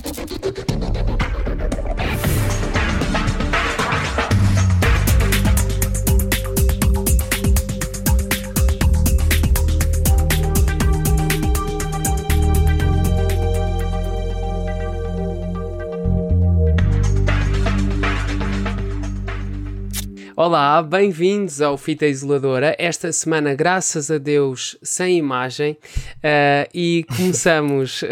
どこ? Olá, bem-vindos ao Fita Isoladora. Esta semana, graças a Deus, sem imagem, uh, e começamos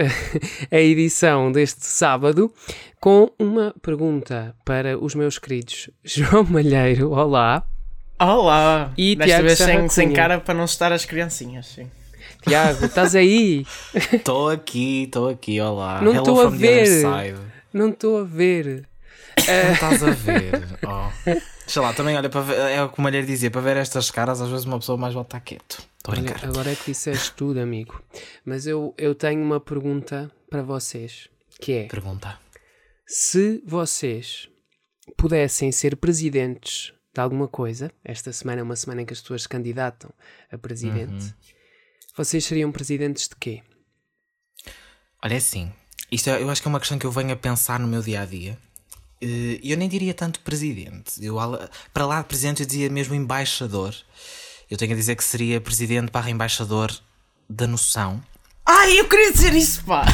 a edição deste sábado com uma pergunta para os meus queridos João Malheiro. Olá. Olá! E Desta Tiago vez sem, sem cara para não estar as criancinhas, sim. Tiago, estás aí? Estou aqui, estou aqui, olá. Não estou a ver. Não estou a ver. Não estás a ver. Oh. Sei lá, também olha, para ver, é o que o Malheiro dizia, para ver estas caras, às vezes uma pessoa mais volta quieto. Estou Olha, agora é que disseste tudo, amigo. Mas eu, eu tenho uma pergunta para vocês, que é... Pergunta. Se vocês pudessem ser presidentes de alguma coisa, esta semana é uma semana em que as pessoas se candidatam a presidente, Uhum. vocês seriam presidentes de quê? Olha, é assim, isto é- eu acho que é uma questão que eu venho a pensar no meu dia a dia. E eu nem diria tanto presidente. Eu, para lá de presidente, eu dizia mesmo embaixador. Eu tenho a dizer que seria presidente barra embaixador da noção. Ai, eu queria dizer isso, pá!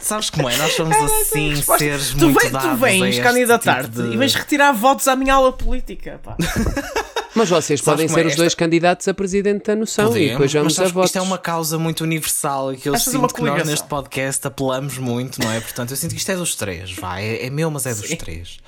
Sabes como é? Nós somos assim, seres tu, muito vem- dados tu vens candidatar-te tipo de- e vens retirar votos à minha aula política, pá. Mas vocês podem ser é? os Esta- dois candidatos a presidente da noção e Podemos, depois mas vamos a votos. Isto é uma causa muito universal e que eu uma sinto que nós neste podcast apelamos muito, não é? Portanto, eu sinto que isto é dos três, vai, é, é meu, mas é dos três.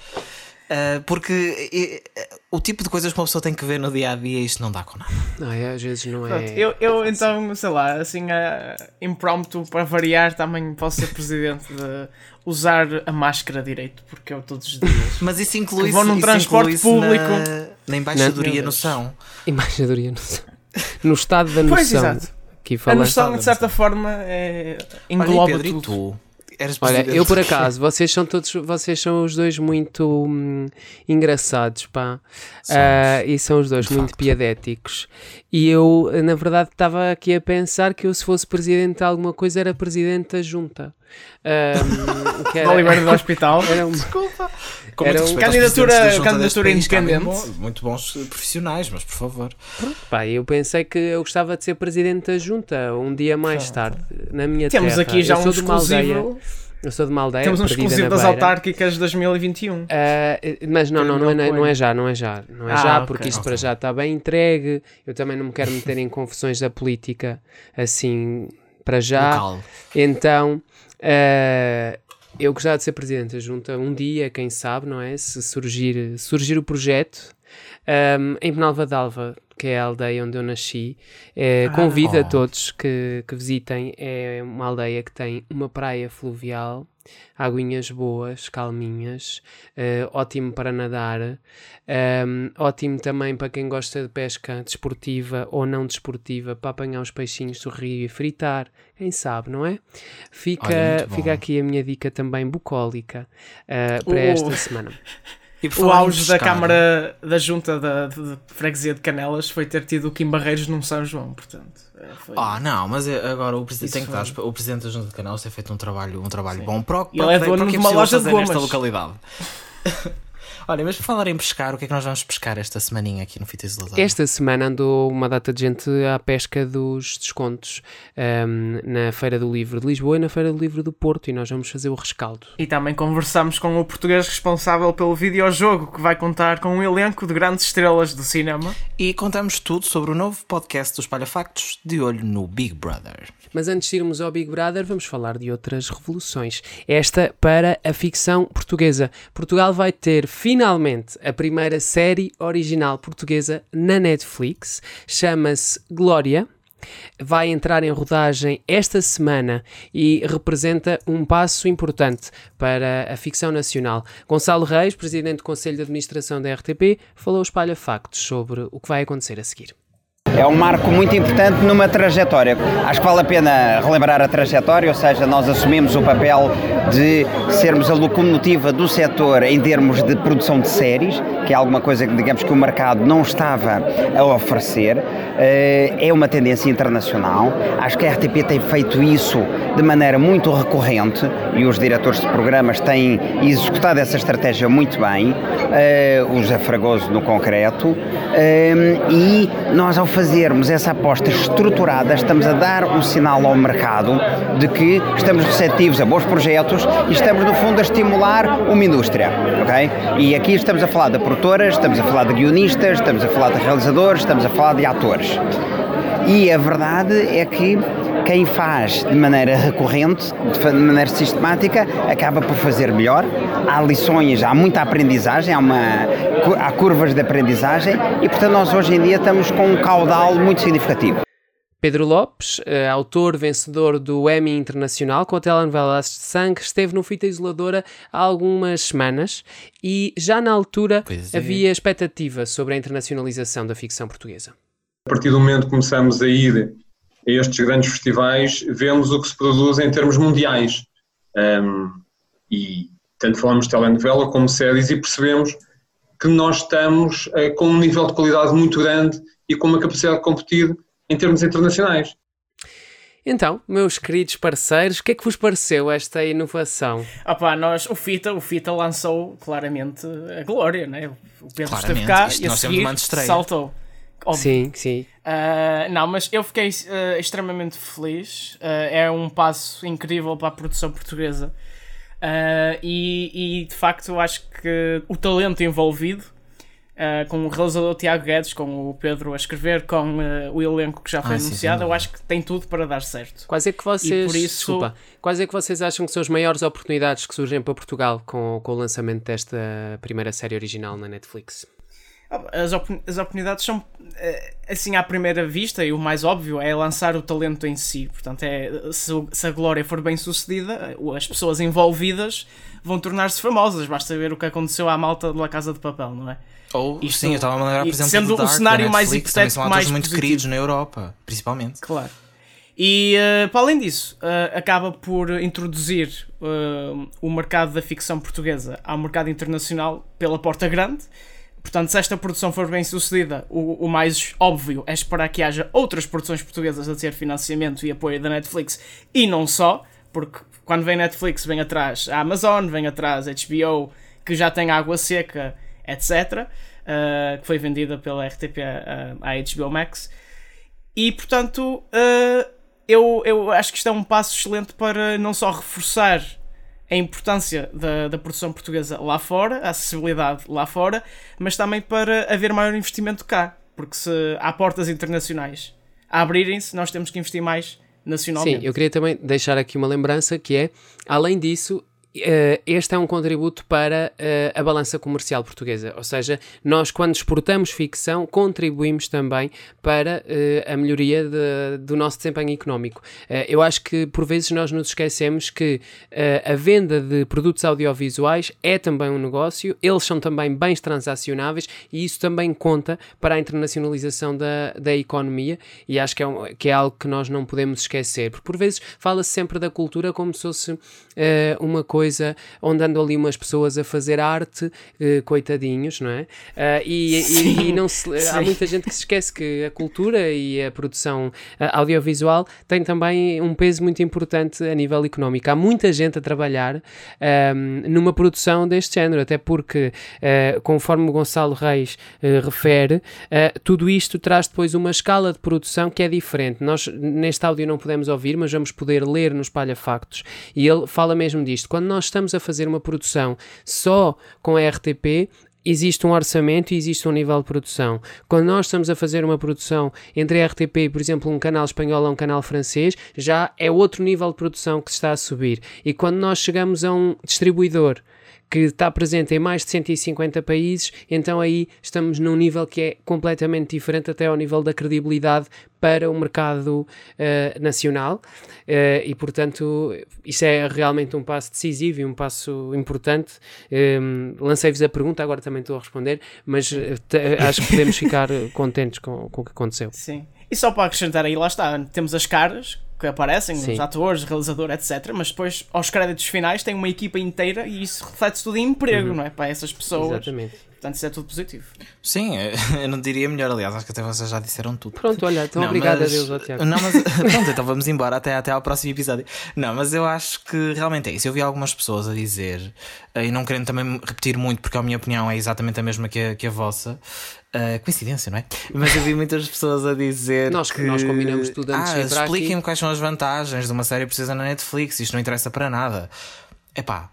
Ah, porque eh, o tipo de coisas que uma pessoa tem que ver no dia a dia, isto não dá com nada. Ai, às vezes não Pronto, é. eu, eu então, sei lá, assim, uh, impromptu para variar, também posso ser presidente de usar a máscara direito, porque eu todos os dias. Mas isso inclui Que vão num transporte público. na, na embaixadoria Não. noção. Embaixadoria noção. No estado da Pois, noção. exato. Aqui A falando. noção, de certa forma, é, Olha, engloba e Pedro, tudo. tu? Eras Olha, eu por acaso, vocês são todos, vocês são os dois muito hum, engraçados, pá. Ah, e são os dois de muito facto. piadéticos. E eu, na verdade, estava aqui a pensar que eu, se fosse presidente de alguma coisa, era presidente da junta. Que Do Oliveira do Hospital. era um- Desculpa. Com Era um- respeito aos Candidatura- candidatura independente. Muito, bom- muito bons profissionais, mas por favor. Pá, eu pensei que eu gostava de ser presidente da junta um dia mais tarde, na minha Temos terra. aqui já eu um sou de uma aldeia. exclusivo. Eu sou de uma aldeia. Temos um exclusivo das beira. autárquicas de 2021. Ah, mas não, não, não é, não é já, não é já, não é Ah, já, porque isto ok. para já está bem entregue. Eu também não me quero meter em confusões da política assim para já. Local. Então, ah, eu gostava de ser presidente da junta um dia, quem sabe, não é? Se surgir, surgir o projeto. Ahm, em Penalva d'Alva, que é a aldeia onde eu nasci, eh, convido a Oh. todos que, que visitem. É uma aldeia que tem uma praia fluvial, aguinhas boas, calminhas, eh, ótimo para nadar, ahm, ótimo também para quem gosta de pesca desportiva ou não desportiva, para apanhar os peixinhos do rio e fritar, quem sabe, não é? Fica, Olha, fica aqui a minha dica também bucólica ah, para O- esta semana. O auge da Câmara da Junta da, de Freguesia de Canelas foi ter tido o Kim Barreiros num São João, portanto. é, foi- Ah, não, mas é- agora o presidente tem que dar, o presidente da Junta de Canal tem feito um trabalho, um trabalho bom para, E ele é para, dono para de é uma loja de fazer nesta gomas. localidade. Olha, mas por falar em pescar, o que é que nós vamos pescar esta semaninha aqui no Fita Isoladora? Esta semana andou uma data de gente à pesca dos descontos ahm, na Feira do Livro de Lisboa e na Feira do Livro do Porto e nós vamos fazer o rescaldo. E também conversamos com o português responsável pelo videojogo, que vai contar com um elenco de grandes estrelas do cinema. E contamos tudo sobre o novo podcast dos Palhafactos de olho no Big Brother. Mas antes de irmos ao Big Brother, vamos falar de outras revoluções. Esta para a ficção portuguesa. Portugal vai ter finalmente a primeira série original portuguesa na Netflix. Chama-se Glória. Vai entrar em rodagem esta semana e representa um passo importante para a ficção nacional. Gonçalo Reis, presidente do Conselho de Administração da RTP, falou aos Palha Factos sobre o que vai acontecer a seguir. É um marco muito importante numa trajetória. Acho que vale a pena relembrar a trajetória, ou seja, nós assumimos o papel de sermos a locomotiva do setor em termos de produção de séries, que é alguma coisa que digamos que o mercado não estava a oferecer. Eh, É uma tendência internacional. Acho que a RTP tem feito isso de maneira muito recorrente e os diretores de programas têm executado essa estratégia muito bem, uh, o José Fragoso no concreto, uh, e nós ao fazermos essa aposta estruturada estamos a dar um sinal ao mercado de que estamos receptivos a bons projetos e estamos no fundo a estimular uma indústria, ok? E aqui estamos a falar de produtoras, estamos a falar de guionistas, estamos a falar de realizadores, estamos a falar de atores. E a verdade é que quem faz de maneira recorrente, de maneira sistemática, acaba por fazer melhor. Há lições, há muita aprendizagem, há, uma, há curvas de aprendizagem e, portanto, nós hoje em dia estamos com um caudal muito significativo. Pedro Lopes, uh, autor vencedor do Emmy Internacional com a telenovela Sangue, esteve no Fita Isoladora há algumas semanas e já na altura é. havia expectativa sobre a internacionalização da ficção portuguesa. A partir do momento que começamos a ir a estes grandes festivais, vemos o que se produz em termos mundiais. Um, e tanto falamos de telenovela como séries e percebemos que nós estamos uh, com um nível de qualidade muito grande e com uma capacidade de competir em termos internacionais. Então, meus queridos parceiros, o que é que vos pareceu esta inovação? Opa, nós, o Fita, o Fita lançou claramente a glória, né? O Pedro claramente, esteve cá e a seguir saltou. Óbvio. Sim, sim. Uh, não, mas eu fiquei uh, extremamente feliz. Uh, é um passo incrível para a produção portuguesa. E, e, de facto eu acho que o talento envolvido com o realizador Tiago Guedes, com o Pedro a escrever, com o elenco que já foi ah, anunciado, sim, eu acho que tem tudo para dar certo. Quais é que vocês, isso... Desculpa, quais é que vocês acham que são as maiores oportunidades que surgem para Portugal com, com o lançamento desta primeira série original na Netflix? Ah, as, op as oportunidades são, eh, assim, à primeira vista, e o mais óbvio é lançar o talento em si. Portanto, é, se, se a glória for bem sucedida, as pessoas envolvidas vão tornar-se famosas. Basta ver o que aconteceu à malta da Casa de Papel, não é? Ou, Isto, sim, eu estava a lembrar, por exemplo, sendo Dark, o cenário mais hipotético, são mais muito queridos na Europa, principalmente. Claro. E, uh, para além disso, uh, acaba por introduzir uh, o mercado da ficção portuguesa ao mercado internacional pela porta grande. Portanto, se esta produção for bem sucedida, o, o, mais óbvio é esperar que haja outras produções portuguesas a ter financiamento e apoio da Netflix e não só, porque quando vem Netflix vem atrás a Amazon, vem atrás a HBO, que já tem água seca etc., uh, que foi vendida pela RTP à, HBO Max. E portanto, uh, eu, eu acho que isto é um passo excelente para não só reforçar a importância da, da produção portuguesa lá fora, a acessibilidade lá fora, mas também para haver maior investimento cá. Porque se há portas internacionais a abrirem-se, nós temos que investir mais nacionalmente. Sim, eu queria também deixar aqui uma lembrança que é, além disso, este é um contributo para uh, a balança comercial portuguesa, ou seja, nós quando exportamos ficção contribuímos também para uh, a melhoria de, do nosso desempenho económico. eu acho que por vezes nós nos esquecemos que a venda de produtos audiovisuais é também um negócio, eles são também bens transacionáveis e isso também conta para a internacionalização da, da economia e acho que é, um, que é algo que nós não podemos esquecer, porque por vezes fala-se sempre da cultura como se fosse uma coisa coisa onde andam ali umas pessoas a fazer arte, uh, coitadinhos, não é? Uh, e, e, e, não se, há muita gente que se esquece que a cultura e a produção audiovisual tem também um peso muito importante a nível económico. Há muita gente a trabalhar um, ehm, numa produção deste género, até porque, conforme o Gonçalo Reis refere, tudo isto traz depois uma escala de produção que é diferente. Nós neste áudio não podemos ouvir, mas vamos poder ler nos Palha Factos. E ele fala mesmo disto. Quando nós estamos a fazer uma produção só com a RTP, existe um orçamento e existe um nível de produção. Quando nós estamos a fazer uma produção entre a RTP e, por exemplo, um canal espanhol ou um canal francês, já é outro nível de produção que está a subir. E quando nós chegamos a um distribuidor que está presente em mais de 150 países, então aí estamos num nível que é completamente diferente, até ao nível da credibilidade para o mercado uh, nacional uh, e, portanto, isso é realmente um passo decisivo e um passo importante. Um, Lancei-vos a pergunta, agora também estou a responder, mas uh, acho que podemos ficar contentes com, com o que aconteceu. Sim. E só para acrescentar aí, lá está, temos as caras que aparecem, Sim. os atores, realizador, etc. Mas depois, aos créditos finais, tem uma equipa inteira e isso reflete tudo em emprego, uhum. não é? Para essas pessoas. Exatamente. Portanto, isso é tudo positivo. Sim, eu não diria melhor, aliás, acho que até vocês já disseram tudo. Pronto, olha, então Não, obrigado mas- a Deus, ó Tiago. Não, mas pronto, então vamos embora até, até ao próximo episódio. Não, mas eu acho que realmente é isso. Eu vi algumas pessoas a dizer, eh, e não querendo também repetir muito, porque a minha opinião é exatamente a mesma que a, que a vossa. Eh, coincidência, não é? Mas eu vi muitas pessoas a dizer Nós- que. nós combinamos tudo antes de ah, para Expliquem-me aqui." quais são as vantagens de uma série precisa na Netflix, isto não interessa para nada. Epá,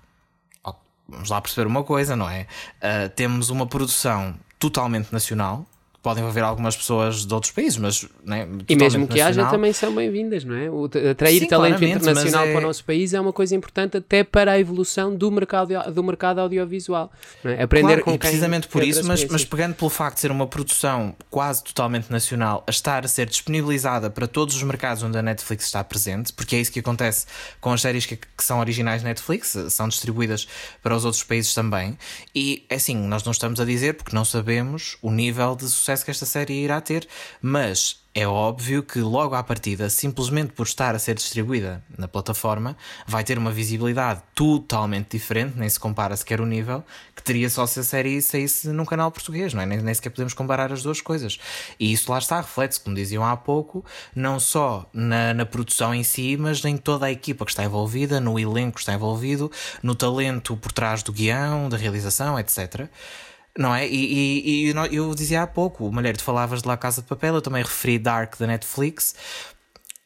ó, vamos lá perceber uma coisa, não é? Ah, temos uma produção totalmente nacional. Podem haver algumas pessoas de outros países, mas né, E mesmo que haja, também são bem-vindas, não é? O, atrair Sim, talento internacional é- para o nosso país é uma coisa importante até para a evolução do mercado, do mercado audiovisual. é? Aprender Claro, com e precisamente por tem isso, mas, mas pegando pelo facto de ser uma produção quase totalmente nacional, a estar a ser disponibilizada para todos os mercados onde a Netflix está presente, porque é isso que acontece com as séries que, que são originais Netflix, são distribuídas para os outros países também. E é assim, nós não estamos a dizer porque não sabemos o nível de sucesso que esta série irá ter, mas é óbvio que logo à partida, simplesmente por estar a ser distribuída na plataforma, vai ter uma visibilidade totalmente diferente, nem se compara sequer o nível que teria só se a série saísse num canal português, não é? Nem, nem sequer podemos comparar as duas coisas. E isso lá está, reflete-se, como diziam há pouco, não só na, na produção em si, mas em toda a equipa que está envolvida, no elenco que está envolvido, no talento por trás do guião, da realização, etc. Não é? E, e- e eu eu dizia há pouco, Malheiro, tu falavas de La Casa de Papel, eu também referi Dark da Netflix.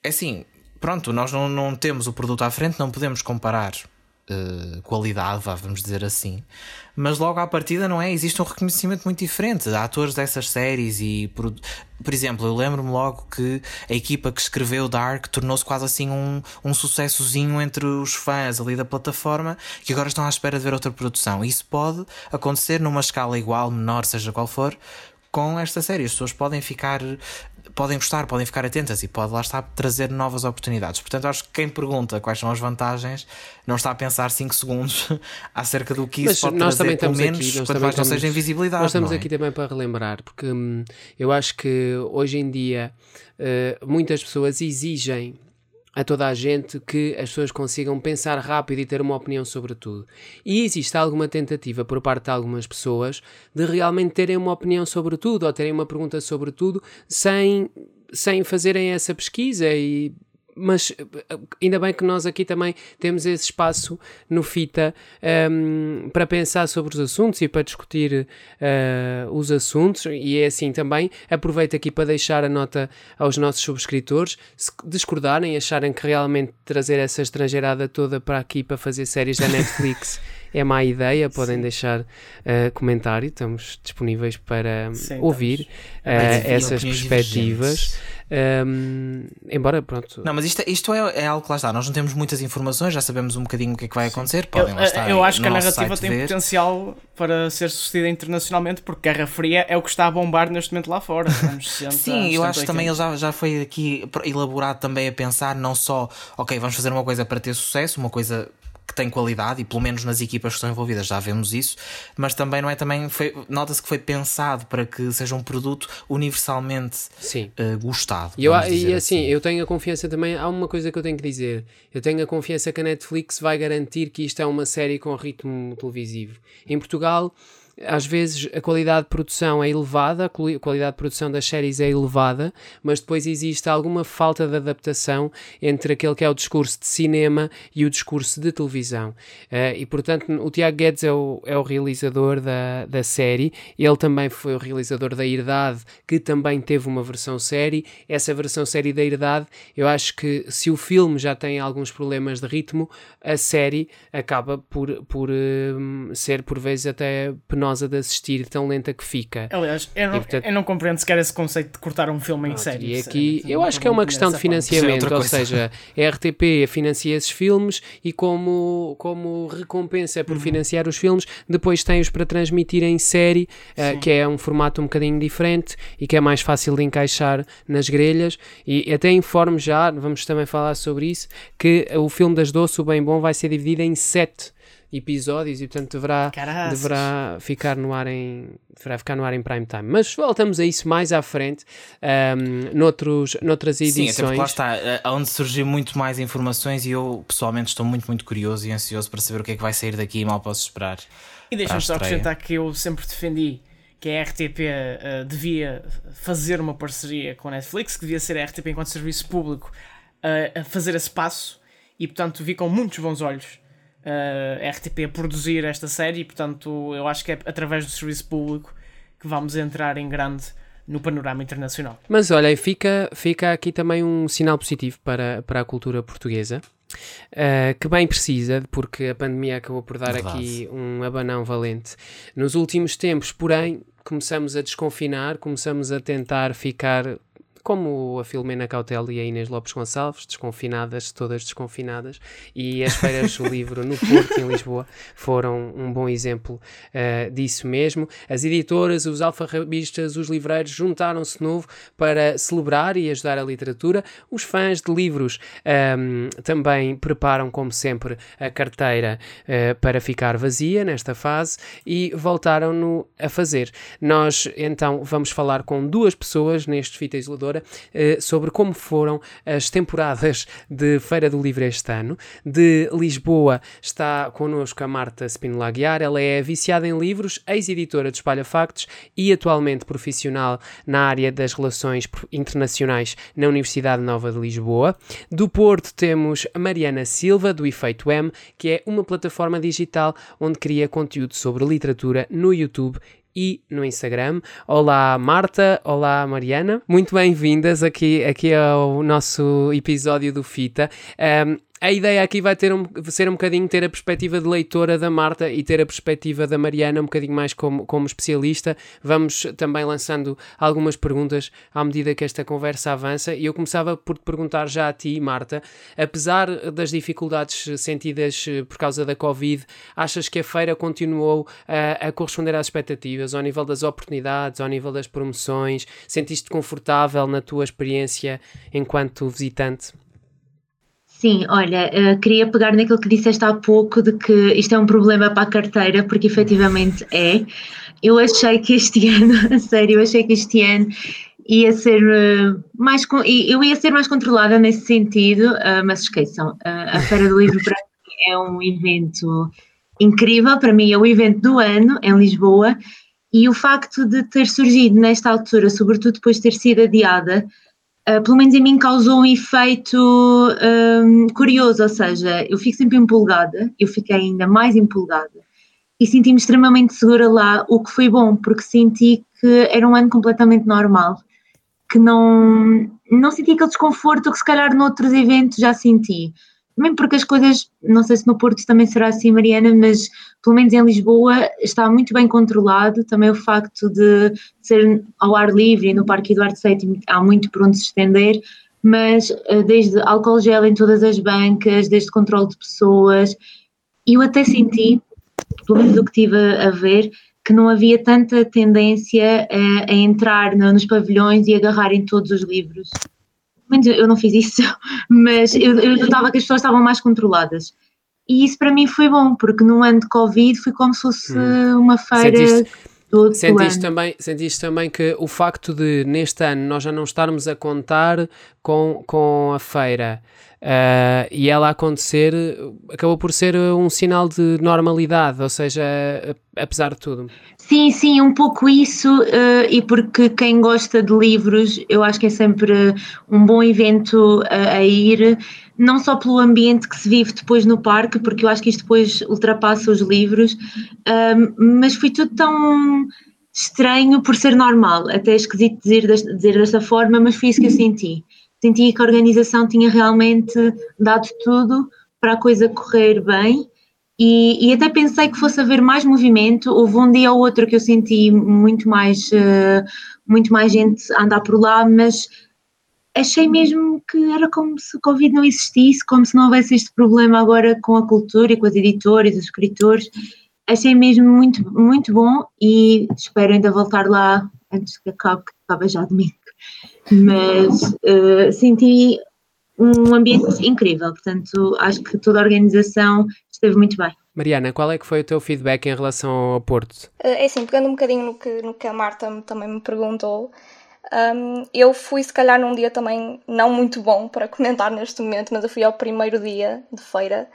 É assim, pronto, nós não, não temos o produto à frente, não podemos comparar eh, qualidade, vamos dizer assim. Mas logo à partida, não é? Existe um reconhecimento muito diferente. Há atores dessas séries e. Por, por exemplo, eu lembro-me logo que a equipa que escreveu Dark tornou-se quase assim um, um sucessozinho entre os fãs ali da plataforma que agora estão à espera de ver outra produção. Isso pode acontecer numa escala igual, menor, seja qual for, com esta série. As pessoas podem ficar, podem gostar, podem ficar atentas e pode lá estar trazer novas oportunidades. Portanto, acho que quem pergunta quais são as vantagens não está a pensar 5 segundos acerca do que isso Mas pode nós trazer, também pelo menos, aqui, nós quanto mais não seja em visibilidade. Nós estamos é? aqui também para relembrar, porque hum, eu acho que hoje em dia eh, muitas pessoas exigem a toda a gente que as pessoas consigam pensar rápido e ter uma opinião sobre tudo. E existe alguma tentativa por parte de algumas pessoas de realmente terem uma opinião sobre tudo ou terem uma pergunta sobre tudo sem, sem fazerem essa pesquisa e mas eh, ainda bem que nós aqui também temos esse espaço no FITA ehm, para pensar sobre os assuntos e para discutir eh, os assuntos. E é assim também aproveito aqui para deixar a nota aos nossos subscritores. Se discordarem, acharem que realmente trazer essa estrangeirada toda para aqui para fazer séries da Netflix é má ideia, podem deixar eh, comentário, estamos disponíveis para Sim, ouvir Para essas perspectivas Ehm, embora, pronto, Não, mas isto, isto é, é algo que lá está. Nós não temos muitas informações, já sabemos um bocadinho o que é que vai acontecer. Podem Eu, lá estar eu acho que a narrativa tem ver. potencial para ser sucedida internacionalmente, porque Guerra Fria é o que está a bombar neste momento lá fora. Anos 60, Sim, eu acho 70, que também 80. ele já, já foi aqui elaborado também a pensar não só, ok, vamos fazer uma coisa para ter sucesso, uma coisa tem qualidade, e pelo menos nas equipas que estão envolvidas já vemos isso, mas também não é também, nota-se que foi pensado para que seja um produto universalmente sim. eh, gostado. E, eu, e dizer assim, eu tenho a confiança também. Há uma coisa que eu tenho que dizer. Eu tenho a confiança que a Netflix vai garantir que isto é uma série com ritmo televisivo. Em Portugal, às vezes a qualidade de produção é elevada, a quali- a qualidade de produção das séries é elevada, mas depois existe alguma falta de adaptação entre aquele que é o discurso de cinema e o discurso de televisão. Eh, e portanto, o Tiago Guedes é o, é o realizador da, da série, ele também foi o realizador da Herdade, que também teve uma versão série. Essa versão série da Herdade, eu acho que se o filme já tem alguns problemas de ritmo, a série acaba por, por hum, ser por vezes até penosa de assistir, tão lenta que fica. Aliás, eu não, E, portanto- eu não compreendo sequer esse conceito de cortar um filme em Pronto, série. e aqui eu acho que é uma questão de parte. financiamento, ou seja, a RTP financia esses filmes e como, como recompensa Uhum. por financiar os filmes, depois tem-os para transmitir em série, eh, que é um formato um bocadinho diferente e que é mais fácil de encaixar nas grelhas. E até informo já, vamos também falar sobre isso, que o filme das Doce, o Bem Bom, vai ser dividido em sete episódios e portanto deverá, deverá ficar no ar em deverá ficar no ar em prime time. Mas voltamos a isso mais à frente um, noutros, noutras edições. Sim, até lá está, eh, onde surgiu muito mais informações e eu pessoalmente estou muito, muito curioso e ansioso para saber o que é que vai sair daqui e mal posso esperar. E deixa-me só acrescentar que eu sempre defendi que a RTP uh, eh, devia fazer uma parceria com a Netflix, que devia ser a RTP enquanto serviço público uh, a fazer esse passo e portanto vi com muitos bons olhos uh, a RTP a produzir esta série e portanto eu acho que é através do serviço público que vamos entrar em grande no panorama internacional. Mas olha, fica, fica aqui também um sinal positivo para, para a cultura portuguesa. Uh, que bem precisa, porque a pandemia acabou por dar Verdade. aqui um abanão valente. Nos últimos tempos, porém, começamos a desconfinar, começamos a tentar ficar como a Filomena Cautela e a Inês Lopes Gonçalves, desconfinadas, todas desconfinadas, e as feiras do livro no Porto, em Lisboa, foram um bom exemplo uh, disso mesmo. As editoras, os alfarrabistas, os livreiros juntaram-se novo para celebrar e ajudar a literatura. Os fãs de livros um, ehm, também preparam, como sempre, a carteira uh, para ficar vazia nesta fase e voltaram-no a fazer. Nós então vamos falar com duas pessoas neste Fita Isoladora eh, sobre como foram as temporadas de Feira do Livro este ano. De Lisboa está connosco a Marta Spinola Guiar, ela é viciada em livros, ex-editora de Espalha Factos e atualmente profissional na área das relações internacionais na Universidade Nova de Lisboa. Do Porto temos a Mariana Silva, do Efeito M, que é uma plataforma digital onde cria conteúdo sobre literatura no YouTube e no Instagram. Olá Marta, olá Mariana, muito bem-vindas aqui, aqui ao nosso episódio do Fita. Um, a ideia aqui vai ter um, ser um bocadinho ter a perspectiva de leitora da Marta e ter a perspectiva da Mariana um bocadinho mais como, como especialista. Vamos também lançando algumas perguntas à medida que esta conversa avança. E eu começava por te perguntar já a ti, Marta, apesar das dificuldades sentidas eh, por causa da Covid, achas que a feira continuou a, a corresponder às expectativas, ao nível das oportunidades, ao nível das promoções? Sentiste confortável na tua experiência enquanto visitante? Sim, olha, uh, queria pegar naquilo que disseste há pouco de que isto é um problema para a carteira, porque efetivamente é. Eu achei que este ano, a sério, eu achei que este ano ia ser uh, mais eu ia ser mais controlada nesse sentido, uh, mas esqueçam, a Feira do Livro para mim é um evento incrível, para mim é o evento do ano em Lisboa e o facto de ter surgido nesta altura, sobretudo depois de ter sido adiada, uh, pelo menos em mim causou um efeito um, curioso, ou seja, eu fico sempre empolgada, eu fiquei ainda mais empolgada e senti-me extremamente segura lá, o que foi bom, porque senti que era um ano completamente normal, que não, não senti aquele desconforto que se calhar noutros eventos já senti. Também porque as coisas, não sei se no Porto também será assim, Mariana, mas pelo menos em Lisboa está muito bem controlado. Também o facto de ser ao ar livre no Parque Eduardo VII há muito por onde se estender, mas eh, desde álcool gel em todas as bancas, desde controle de pessoas. Eu até senti, pelo menos o que tive a ver, que não havia tanta tendência a, a entrar no, nos pavilhões e agarrar em todos os livros menos eu não fiz isso, mas eu, eu notava que as pessoas estavam mais controladas. E isso para mim foi bom, porque num ano de Covid foi como se fosse hum. uma feira. Sentiste, do, sentiste, também, sentiste também que o facto de neste ano nós já não estarmos a contar com, com a feira Uh, e ela acontecer acabou por ser um sinal de normalidade, ou seja, apesar de tudo. Sim, sim, um pouco isso, uh, e porque quem gosta de livros, eu acho que é sempre um bom evento a, a ir, não só pelo ambiente que se vive depois no parque, porque eu acho que isto depois ultrapassa os livros, uh, mas foi tudo tão estranho por ser normal, até é esquisito dizer, dizer desta forma, mas foi isso que eu senti sentia que a organização tinha realmente dado tudo para a coisa correr bem e, e, até pensei que fosse haver mais movimento. Houve um dia ou outro que eu senti muito mais, uh, muito mais gente andar por lá, mas achei mesmo que era como se o Covid não existisse, como se não houvesse este problema agora com a cultura e com as editoras, os escritores. Achei mesmo muito, muito bom e espero ainda voltar lá antes que acabe, que acaba já domingo mas uh, senti um ambiente incrível, portanto acho que toda a organização esteve muito bem. Mariana, qual é que foi o teu feedback em relação ao Porto? É assim, pegando um bocadinho no que, no que a Marta também me perguntou, um, eu fui se calhar num dia também não muito bom para comentar neste momento, mas eu fui ao primeiro dia de feira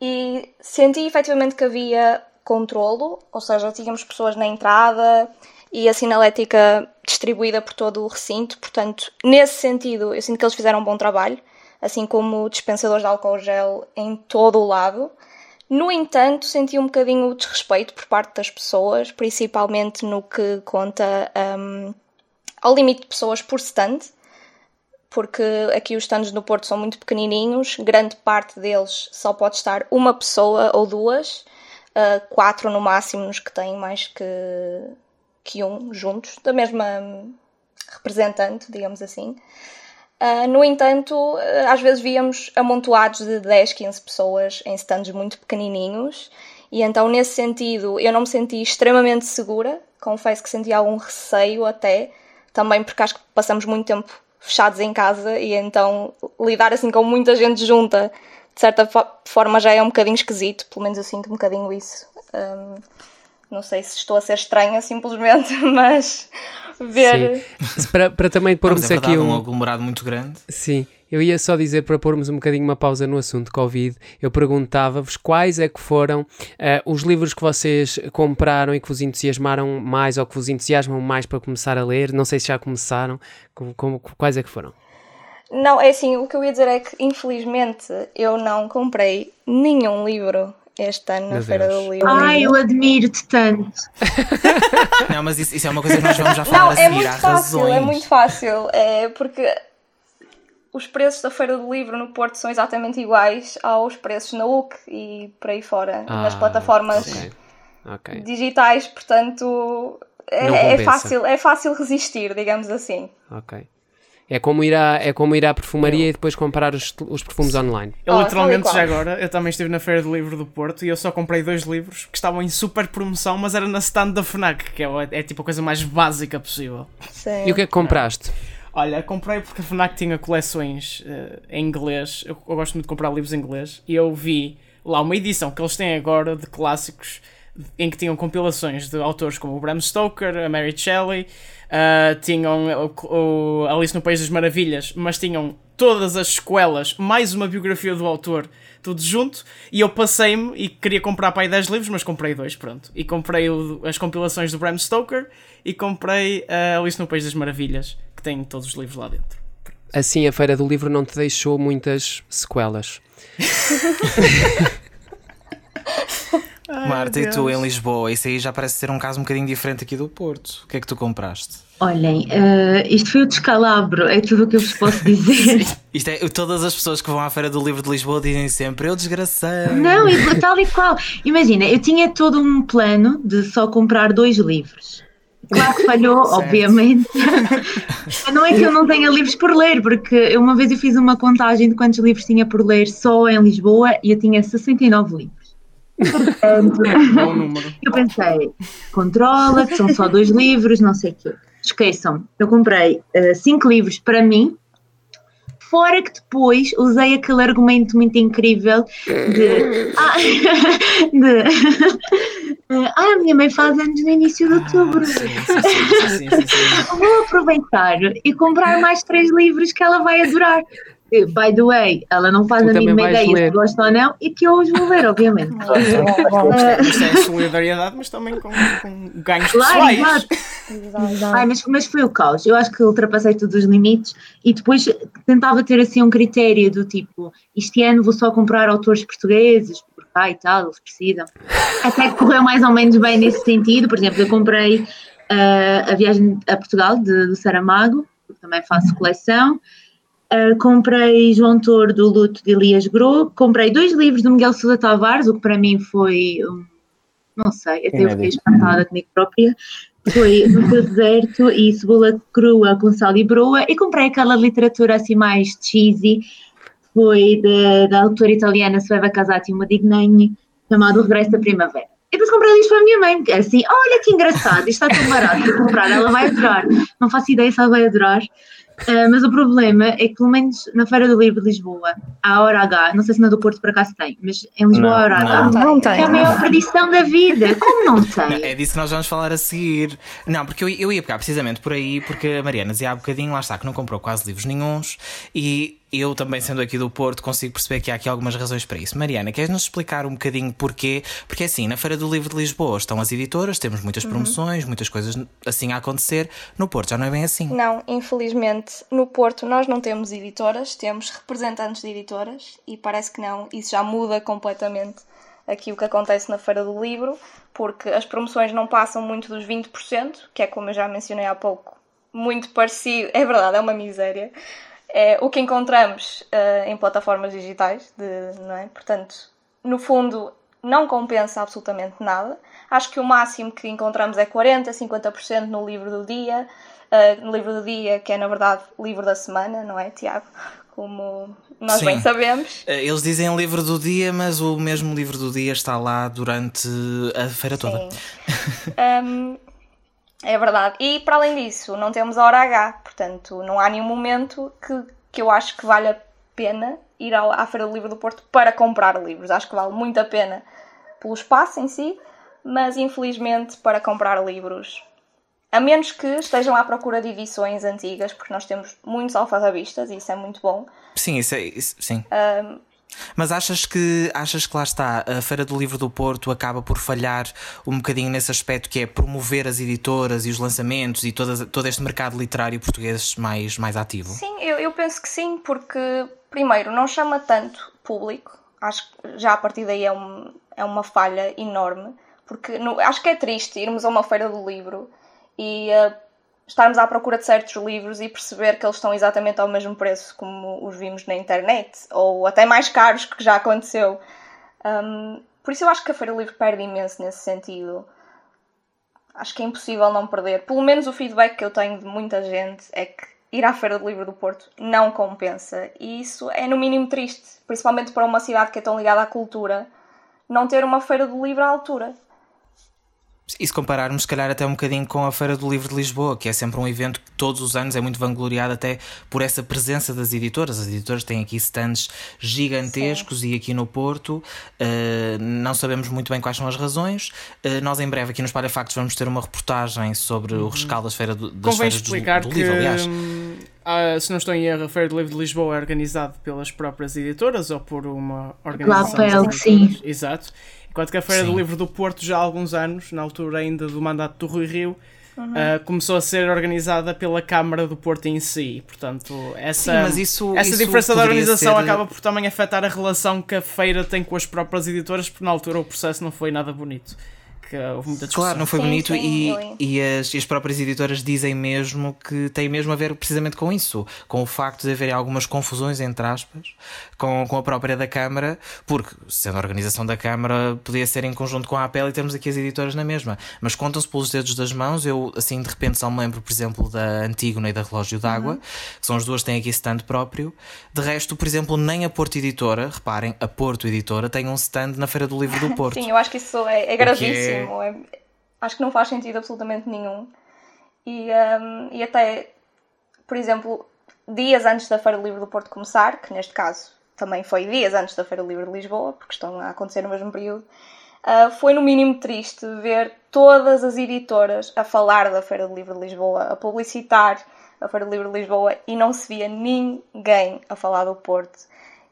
e senti efetivamente que havia controlo, ou seja, tínhamos pessoas na entrada e a sinalética distribuída por todo o recinto, portanto, nesse sentido, eu sinto que eles fizeram um bom trabalho, assim como dispensadores de álcool gel em todo o lado. No entanto, senti um bocadinho o desrespeito por parte das pessoas, principalmente no que conta um, ao limite de pessoas por stand, porque aqui os stands no Porto são muito pequenininhos, grande parte deles só pode estar uma pessoa ou duas, uh, quatro no máximo nos que têm mais que, um juntos, da mesma representante, digamos assim. Uh, no entanto, uh, às vezes víamos amontoados de 10, 15 pessoas em stands muito pequenininhos, e então, nesse sentido, eu não me senti extremamente segura. Confesso que senti algum receio até, também porque acho que passamos muito tempo fechados em casa e então lidar assim com muita gente junta, de certa forma, já é um bocadinho esquisito. Pelo menos eu sinto um bocadinho isso. Um, não sei se estou a ser estranha simplesmente, mas ver. Sim. Para, para também pormos é aqui um... um aglomerado muito grande. Sim. Eu ia só dizer para pormos um bocadinho uma pausa no assunto Covid, eu perguntava-vos quais é que foram uh, os livros que vocês compraram e que vos entusiasmaram mais ou que vos entusiasmam mais para começar a ler. Não sei se já começaram, como, como, quais é que foram? Não, é assim, o que eu ia dizer é que infelizmente eu não comprei nenhum livro este ano na Feira do Livro. Ai, eu admiro-te tanto. não, mas isso, isso, é uma coisa que nós vamos já falar não, a seguir. É muito Há fácil, razões. é muito fácil. É porque os preços da Feira do Livro no Porto são exatamente iguais aos preços na UC e por aí fora, ah, nas plataformas okay. Okay. digitais, portanto é, é, fácil, é fácil resistir, digamos assim. Ok. É como ir à, é como ir à perfumaria eu. e depois comprar os, os perfumes online. Eu oh, literalmente já agora, eu também estive na Feira do Livro do Porto e eu só comprei dois livros que estavam em super promoção, mas era na stand da FNAC, que é, é tipo a coisa mais básica possível. Sim. E o que é que compraste? Olha, comprei porque a FNAC tinha coleções uh, em inglês. Eu, eu, gosto muito de comprar livros em inglês. E eu vi lá uma edição que eles têm agora de clássicos em que tinham compilações de autores como o Bram Stoker, a Mary Shelley, uh, tinham o, o, Alice no País das Maravilhas, mas tinham todas as sequelas, mais uma biografia do autor, tudo junto. E eu passei-me e queria comprar para aí 10 livros, mas comprei dois, pronto. E comprei o, as compilações do Bram Stoker e comprei a Alice no País das Maravilhas que tem todos os livros lá dentro. Assim, a Feira do Livro não te deixou muitas sequelas. Ai, Marta, e tu em Lisboa? Isso aí já parece ser um caso um bocadinho diferente aqui do Porto. O que é que tu compraste? Olhem, uh, isto foi o descalabro, é tudo o que eu vos posso dizer. isto é, todas as pessoas que vão à Feira do Livro de Lisboa dizem sempre, eu desgraçado. Não, tal e qual. Imagina, eu tinha todo um plano de só comprar dois livros. Claro que falhou, obviamente. não é que eu não tenha livros por ler, porque eu uma vez eu fiz uma contagem de quantos livros tinha por ler só em Lisboa e eu tinha 69 livros. Portanto, eu pensei, controla, que são só dois livros, não sei o quê. Esqueçam, eu comprei uh, cinco livros para mim, fora que depois usei aquele argumento muito incrível de. Ah, de ah, a minha mãe faz anos no início de outubro. Ah, Vou aproveitar e comprar mais três livros que ela vai adorar. By the way, ela não faz tu a mínima ideia se gosta ou não e que eu os vou ver, obviamente. Isto é solidariedade, mas também com, com ganhos claro, pessoais. Exato. Ai, mas, mas foi o caos. Eu acho que ultrapassei todos os limites e depois tentava ter assim um critério do tipo: este ano vou só comprar autores portugueses, por cá e tal, eles precisam. Até que correu mais ou menos bem nesse sentido. Por exemplo, eu comprei uh, a viagem a Portugal de, do Saramago, porque também faço coleção. Uh, comprei João Toro do Luto de Elias Gro, comprei dois livros do Miguel Sousa Tavares, o que para mim foi, um, não sei, até eu fiquei espantada comigo própria, foi No Teu Deserto e Cebola Crua com Sal e Broa, e comprei aquela literatura assim mais cheesy, foi da, autora italiana Sueva Casati Modignani, chamado O Regresso da Primavera. E depois comprei isto para a minha mãe, assim, olha que engraçado, isto está tão barato para comprar, ela vai adorar, não faço ideia se ela vai adorar, Uh, mas o problema é que, pelo menos na Feira do Livro de Lisboa, a hora H, não sei se na do Porto por acaso tem, mas em Lisboa Não, a hora H não. Não tem. é a maior perdição da vida. Como não tem? É disso que nós vamos falar a seguir. Não, porque eu, eu ia pegar precisamente por aí, porque a Mariana dizia há bocadinho, lá está, que não comprou quase livros nenhuns e eu também, sendo aqui do Porto, consigo perceber que há aqui algumas razões para isso. Mariana, queres-nos explicar um bocadinho porquê? Porque assim, na Feira do Livro de Lisboa estão as editoras, temos muitas promoções, muitas coisas assim a acontecer. No Porto já não é bem assim. Não, infelizmente, no Porto nós não temos editoras, temos representantes de editoras e parece que não, isso já muda completamente aqui o que acontece na Feira do Livro, porque as promoções não passam muito dos 20%, que é como eu já mencionei há pouco, muito parecido, é verdade, é uma miséria. É o que encontramos eh, em plataformas digitais, de, não é? Portanto, no fundo, não compensa absolutamente nada. Acho que o máximo que encontramos é 40%, 50% no livro do dia, eh, no livro do dia, que é na verdade livro da semana, não é, Tiago? Como nós Sim. bem sabemos. Eh, Eles dizem livro do dia, mas o mesmo livro do dia está lá durante a feira toda. Sim. É verdade. E para além disso, não temos a hora H, portanto, não há nenhum momento que, que eu acho que vale a pena ir à Feira do Livro do Porto para comprar livros. Acho que vale muito a pena pelo espaço em si, mas infelizmente para comprar livros. A menos que estejam à procura de edições antigas, porque nós temos muitos alfarrabistas e isso é muito bom. Sim, isso é. isso- sim. Mas achas que achas que lá está, a Feira do Livro do Porto acaba por falhar um bocadinho nesse aspecto que é promover as editoras e os lançamentos e todas, todo este mercado literário português mais, mais ativo? Sim, eu, eu penso que sim, porque, primeiro, não chama tanto público. Acho que já a partir daí é, um, é uma falha enorme. Porque no- acho que é triste irmos a uma feira do livro e eh, estarmos à procura de certos livros e perceber que eles estão exatamente ao mesmo preço como os vimos na internet, ou até mais caros, que já aconteceu. Hum, por isso eu acho que a Feira do Livro perde imenso nesse sentido. Acho que é impossível não perder. Pelo menos o feedback que eu tenho de muita gente é que ir à Feira do Livro do Porto não compensa. E isso é no mínimo triste, principalmente para uma cidade que é tão ligada à cultura, não ter uma Feira do Livro à altura. E se compararmos, se calhar, até um bocadinho com a Feira do Livro de Lisboa, que é sempre um evento que todos os anos é muito vangloriado, até por essa presença das editoras. As editoras têm aqui stands gigantescos e aqui no Porto eh, não sabemos muito bem quais são as razões. Eh, nós, em breve, aqui nos Espalha Factos, vamos ter uma reportagem sobre o rescaldo das, feira do, das Convém feiras do, explicar do que, livro, aliás. hum, ah, se não estou em erro, a Feira do Livro de Lisboa é organizada pelas próprias editoras ou por uma organização. Lapel, das sim. Exato. Enquanto que a Feira Sim. do Livro do Porto, já há alguns anos, na altura ainda do mandato do Rui Rio, Uhum. ah, começou a ser organizada pela Câmara do Porto em si. Portanto, essa, Sim, mas isso- essa isso diferença da organização ser- acaba por também afetar a relação que a feira tem com as próprias editoras, porque na altura o processo não foi nada bonito. Que houve muita discussão. Claro, não foi Sim, bonito sim, e, e, as, e as próprias editoras dizem mesmo que tem mesmo a ver precisamente com isso, com o facto de haver algumas confusões, entre aspas, com, com a própria da Câmara, porque sendo a organização da Câmara podia ser em conjunto com a APL e temos aqui as editoras na mesma, mas contam-se pelos dedos das mãos, eu assim de repente só me lembro, por exemplo, da Antígona e da Relógio d'Água, que são as duas que têm aqui stand próprio, de resto, por exemplo, nem a Porto Editora, reparem, a Porto Editora tem um stand na Feira do Livro do Porto. Sim, eu acho que isso é, é que é- gravíssimo. é- acho que não faz sentido absolutamente nenhum. E, hum, e até, por exemplo, dias antes da Feira do Livro do Porto começar, que neste caso também foi dias antes da Feira do Livro de Lisboa, porque estão a acontecer no mesmo período, ah, foi no mínimo triste ver todas as editoras a falar da Feira do Livro de Lisboa, a publicitar a Feira do Livro de Lisboa e não se via ninguém a falar do Porto.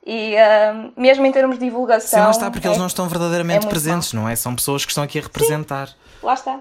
E hum, mesmo em termos de divulgação. Sim, lá está, porque é- eles não estão verdadeiramente é presentes, não é? São pessoas que estão aqui a representar. Lá está.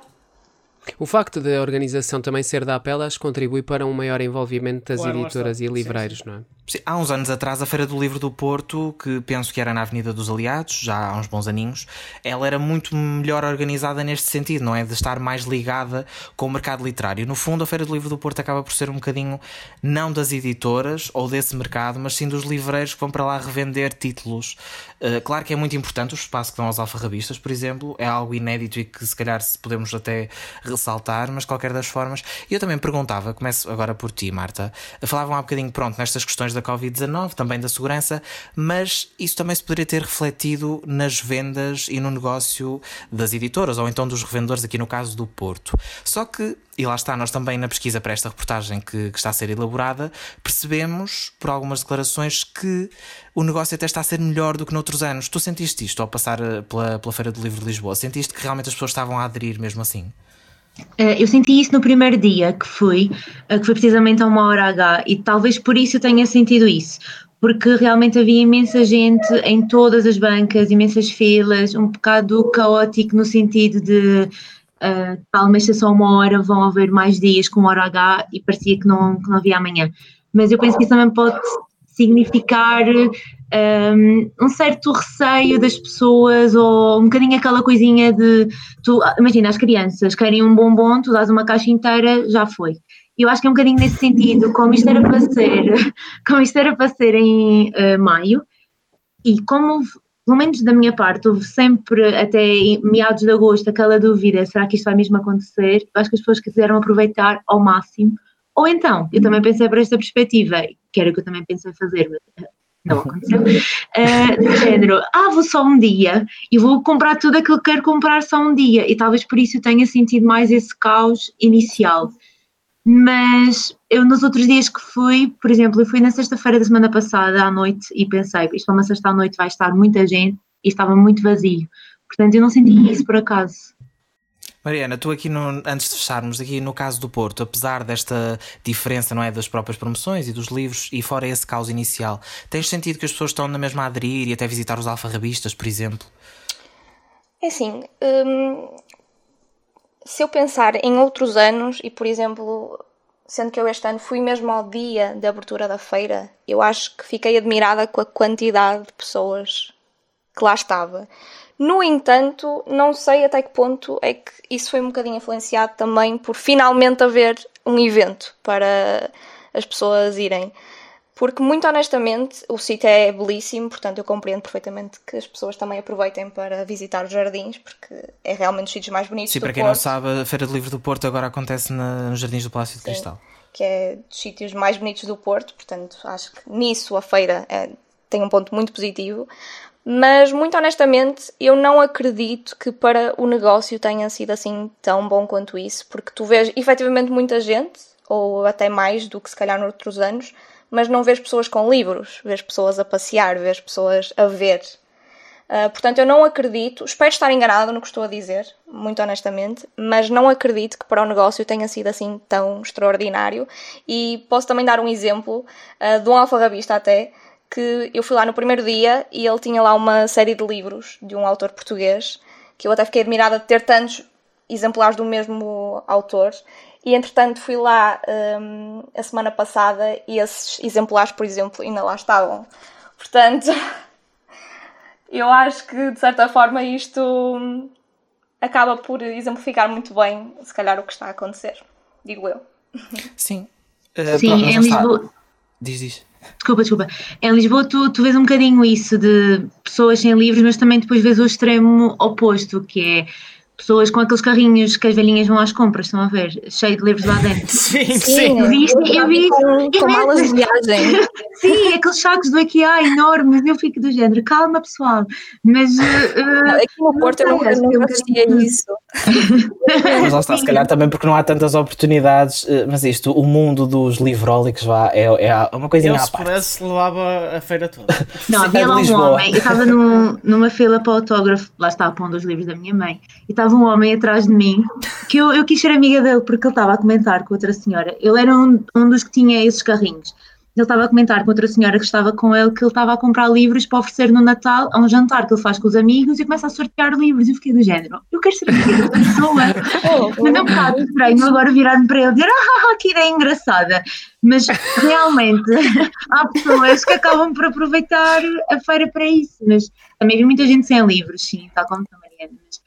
O facto da organização também ser da APEL acho que contribui para um maior envolvimento das Claro, editoras está. e Sim, livreiros, não é? Sim, Há uns anos atrás, a Feira do Livro do Porto, que penso que era na Avenida dos Aliados, já há uns bons aninhos, ela era muito melhor organizada neste sentido, não é? De estar mais ligada com o mercado literário. No fundo, a Feira do Livro do Porto acaba por ser um bocadinho não das editoras ou desse mercado, mas sim dos livreiros que vão para lá revender títulos. Uh, claro que é muito importante o espaço que dão aos alfarrabistas, por exemplo, é algo inédito e que se calhar podemos até ressaltar, mas de qualquer das formas. Eu também perguntava, começo agora por ti, Marta. Falavam há um bocadinho, pronto, nestas questões da Covid-19, também da segurança, mas isso também se poderia ter refletido nas vendas e no negócio das editoras, ou então dos revendedores, aqui no caso do Porto. Só que e lá está, nós também na pesquisa para esta reportagem que, que, está a ser elaborada, percebemos por algumas declarações que o negócio até está a ser melhor do que noutros anos. Tu sentiste isto ao passar eh, pela, pela Feira do Livro de Lisboa? Sentiste que realmente as pessoas estavam a aderir mesmo assim? Eh, eu senti isso no primeiro dia que fui, eh, que foi precisamente a uma hora H, e talvez por isso eu tenha sentido isso, porque realmente havia imensa gente em todas as bancas, imensas filas, um bocado caótico no sentido de uh, talvez se só uma hora vão haver mais dias com hora H e parecia que não, que não havia amanhã. Mas eu penso que isso também pode significar um, um, certo receio das pessoas ou um bocadinho aquela coisinha de tu, imagina as crianças querem um bombom, tu dás uma caixa inteira, já foi. Eu acho que é um bocadinho nesse sentido, como isto era para ser, como isto era para ser em uh, maio, e como pelo menos da minha parte, houve sempre, até meados de agosto, aquela dúvida: será que isto vai mesmo acontecer? Acho que as pessoas quiseram aproveitar ao máximo. Ou então, eu também pensei para esta perspectiva, que era o que eu também pensei fazer, mas eh, não aconteceu, uh, do género, ah, vou só um dia e vou comprar tudo aquilo que quero comprar só um dia, e talvez por isso eu tenha sentido mais esse caos inicial. Mas eu nos outros dias que fui, por exemplo, eu fui na sexta-feira da semana passada à noite e pensei, isto é uma sexta à noite vai estar muita gente e estava muito vazio. Portanto, eu não senti isso por acaso. Mariana, tu aqui no, antes de fecharmos, aqui no caso do Porto, apesar desta diferença, não é, das próprias promoções e dos livros, e fora esse caos inicial, tens sentido que as pessoas estão na mesma a aderir e até visitar os alfarrabistas, por exemplo? É assim, hum, se eu pensar em outros anos, e por exemplo, sendo que eu este ano fui mesmo ao dia de abertura da feira, eu acho que fiquei admirada com a quantidade de pessoas que lá estava. No entanto, não sei até que ponto é que isso foi um bocadinho influenciado também por finalmente haver um evento para as pessoas irem. Porque, muito honestamente, o sítio é belíssimo, portanto, eu compreendo perfeitamente que as pessoas também aproveitem para visitar os jardins, porque é realmente os sítios mais bonitos Sim, para quem Porto. não sabe, a Feira do Livro do Porto agora acontece na, nos Jardins do Palácio de Sim, Cristal. Que é dos sítios mais bonitos do Porto, portanto, acho que nisso a feira é, tem um ponto muito positivo. Mas, muito honestamente, eu não acredito que para o negócio tenha sido assim tão bom quanto isso, porque tu vês efetivamente muita gente, ou até mais do que se calhar noutros anos, mas não vês pessoas com livros, vês pessoas a passear, vês pessoas a ver. Uh, portanto, eu não acredito, espero estar enganada no que estou a dizer, muito honestamente, mas não acredito que para o negócio tenha sido assim tão extraordinário. E posso também dar um exemplo uh, de um alfarrabista até, que eu fui lá no primeiro dia e ele tinha lá uma série de livros de um autor português, que eu até fiquei admirada de ter tantos exemplares do mesmo autor e entretanto fui lá um, a semana passada e esses exemplares, por exemplo, ainda lá estavam. Portanto, eu acho que de certa forma isto hum, acaba por exemplificar muito bem, se calhar, o que está a acontecer. Digo eu. Sim. Uh, Sim, pronto, em Lisboa. Diz, diz. Desculpa, desculpa. Em Lisboa tu, tu vês um bocadinho isso de pessoas sem livros, mas também depois vês o extremo oposto, que é pessoas com aqueles carrinhos que as velhinhas vão às compras, estão a ver? Cheio de livros lá dentro. Sim, sim. sim. Viste? Eu vi com, com malas de viagem. Sim, aqueles sacos do IKEA enormes, eu fico do género, calma pessoal. Mas uh, aqui no Porto eu eu não assistia isso. Mas lá está, se calhar também porque não há tantas oportunidades, eh, mas isto, o mundo dos livrólicos vá, é, é uma coisinha eu, à se parte. pudesse levava a feira toda. Não, havia lá um homem, eu estava num, numa fila para o autógrafo, lá está, pondo os livros da minha mãe, e estava um homem atrás de mim, que eu, eu quis ser amiga dele porque ele estava a comentar com outra senhora. Ele era um, um dos que tinha esses carrinhos. Ele estava a comentar com outra senhora que estava com ele que ele estava a comprar livros para oferecer no Natal a um jantar que ele faz com os amigos e começa a sortear livros. E eu fiquei do género, eu quero ser amiga dessa pessoa. Mas é um bocado estranho agora virar-me para ele e dizer, ah, que ideia engraçada. Mas realmente há pessoas que acabam por aproveitar a feira para isso. Mas também vi muita gente sem livros, sim, tal como Mariana. Mas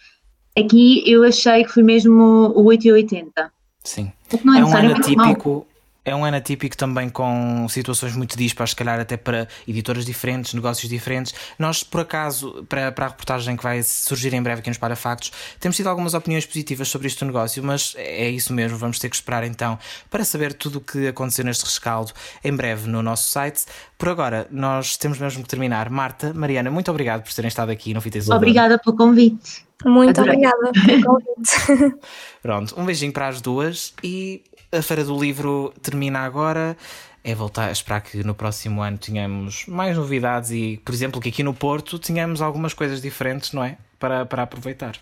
Aqui eu achei que foi mesmo o 8 e 80. Sim. Não é, é um ano típico. É um ano atípico também com situações muito dispares, se calhar até para editoras diferentes, negócios diferentes. Nós, por acaso, para, para a reportagem que vai surgir em breve aqui nos Parafactos, temos tido algumas opiniões positivas sobre este negócio, mas é isso mesmo, vamos ter que esperar então para saber tudo o que aconteceu neste rescaldo em breve no nosso site. Por agora, nós temos mesmo que terminar. Marta, Mariana, muito obrigado por terem estado aqui no Fita Obrigada pelo convite. Muito Adorei. obrigada pelo convite. Pronto, um beijinho para as duas e a Feira do Livro termina agora. É voltar a esperar que no próximo ano tenhamos mais novidades e, por exemplo, que aqui no Porto tenhamos algumas coisas diferentes, não é? Para, para aproveitar.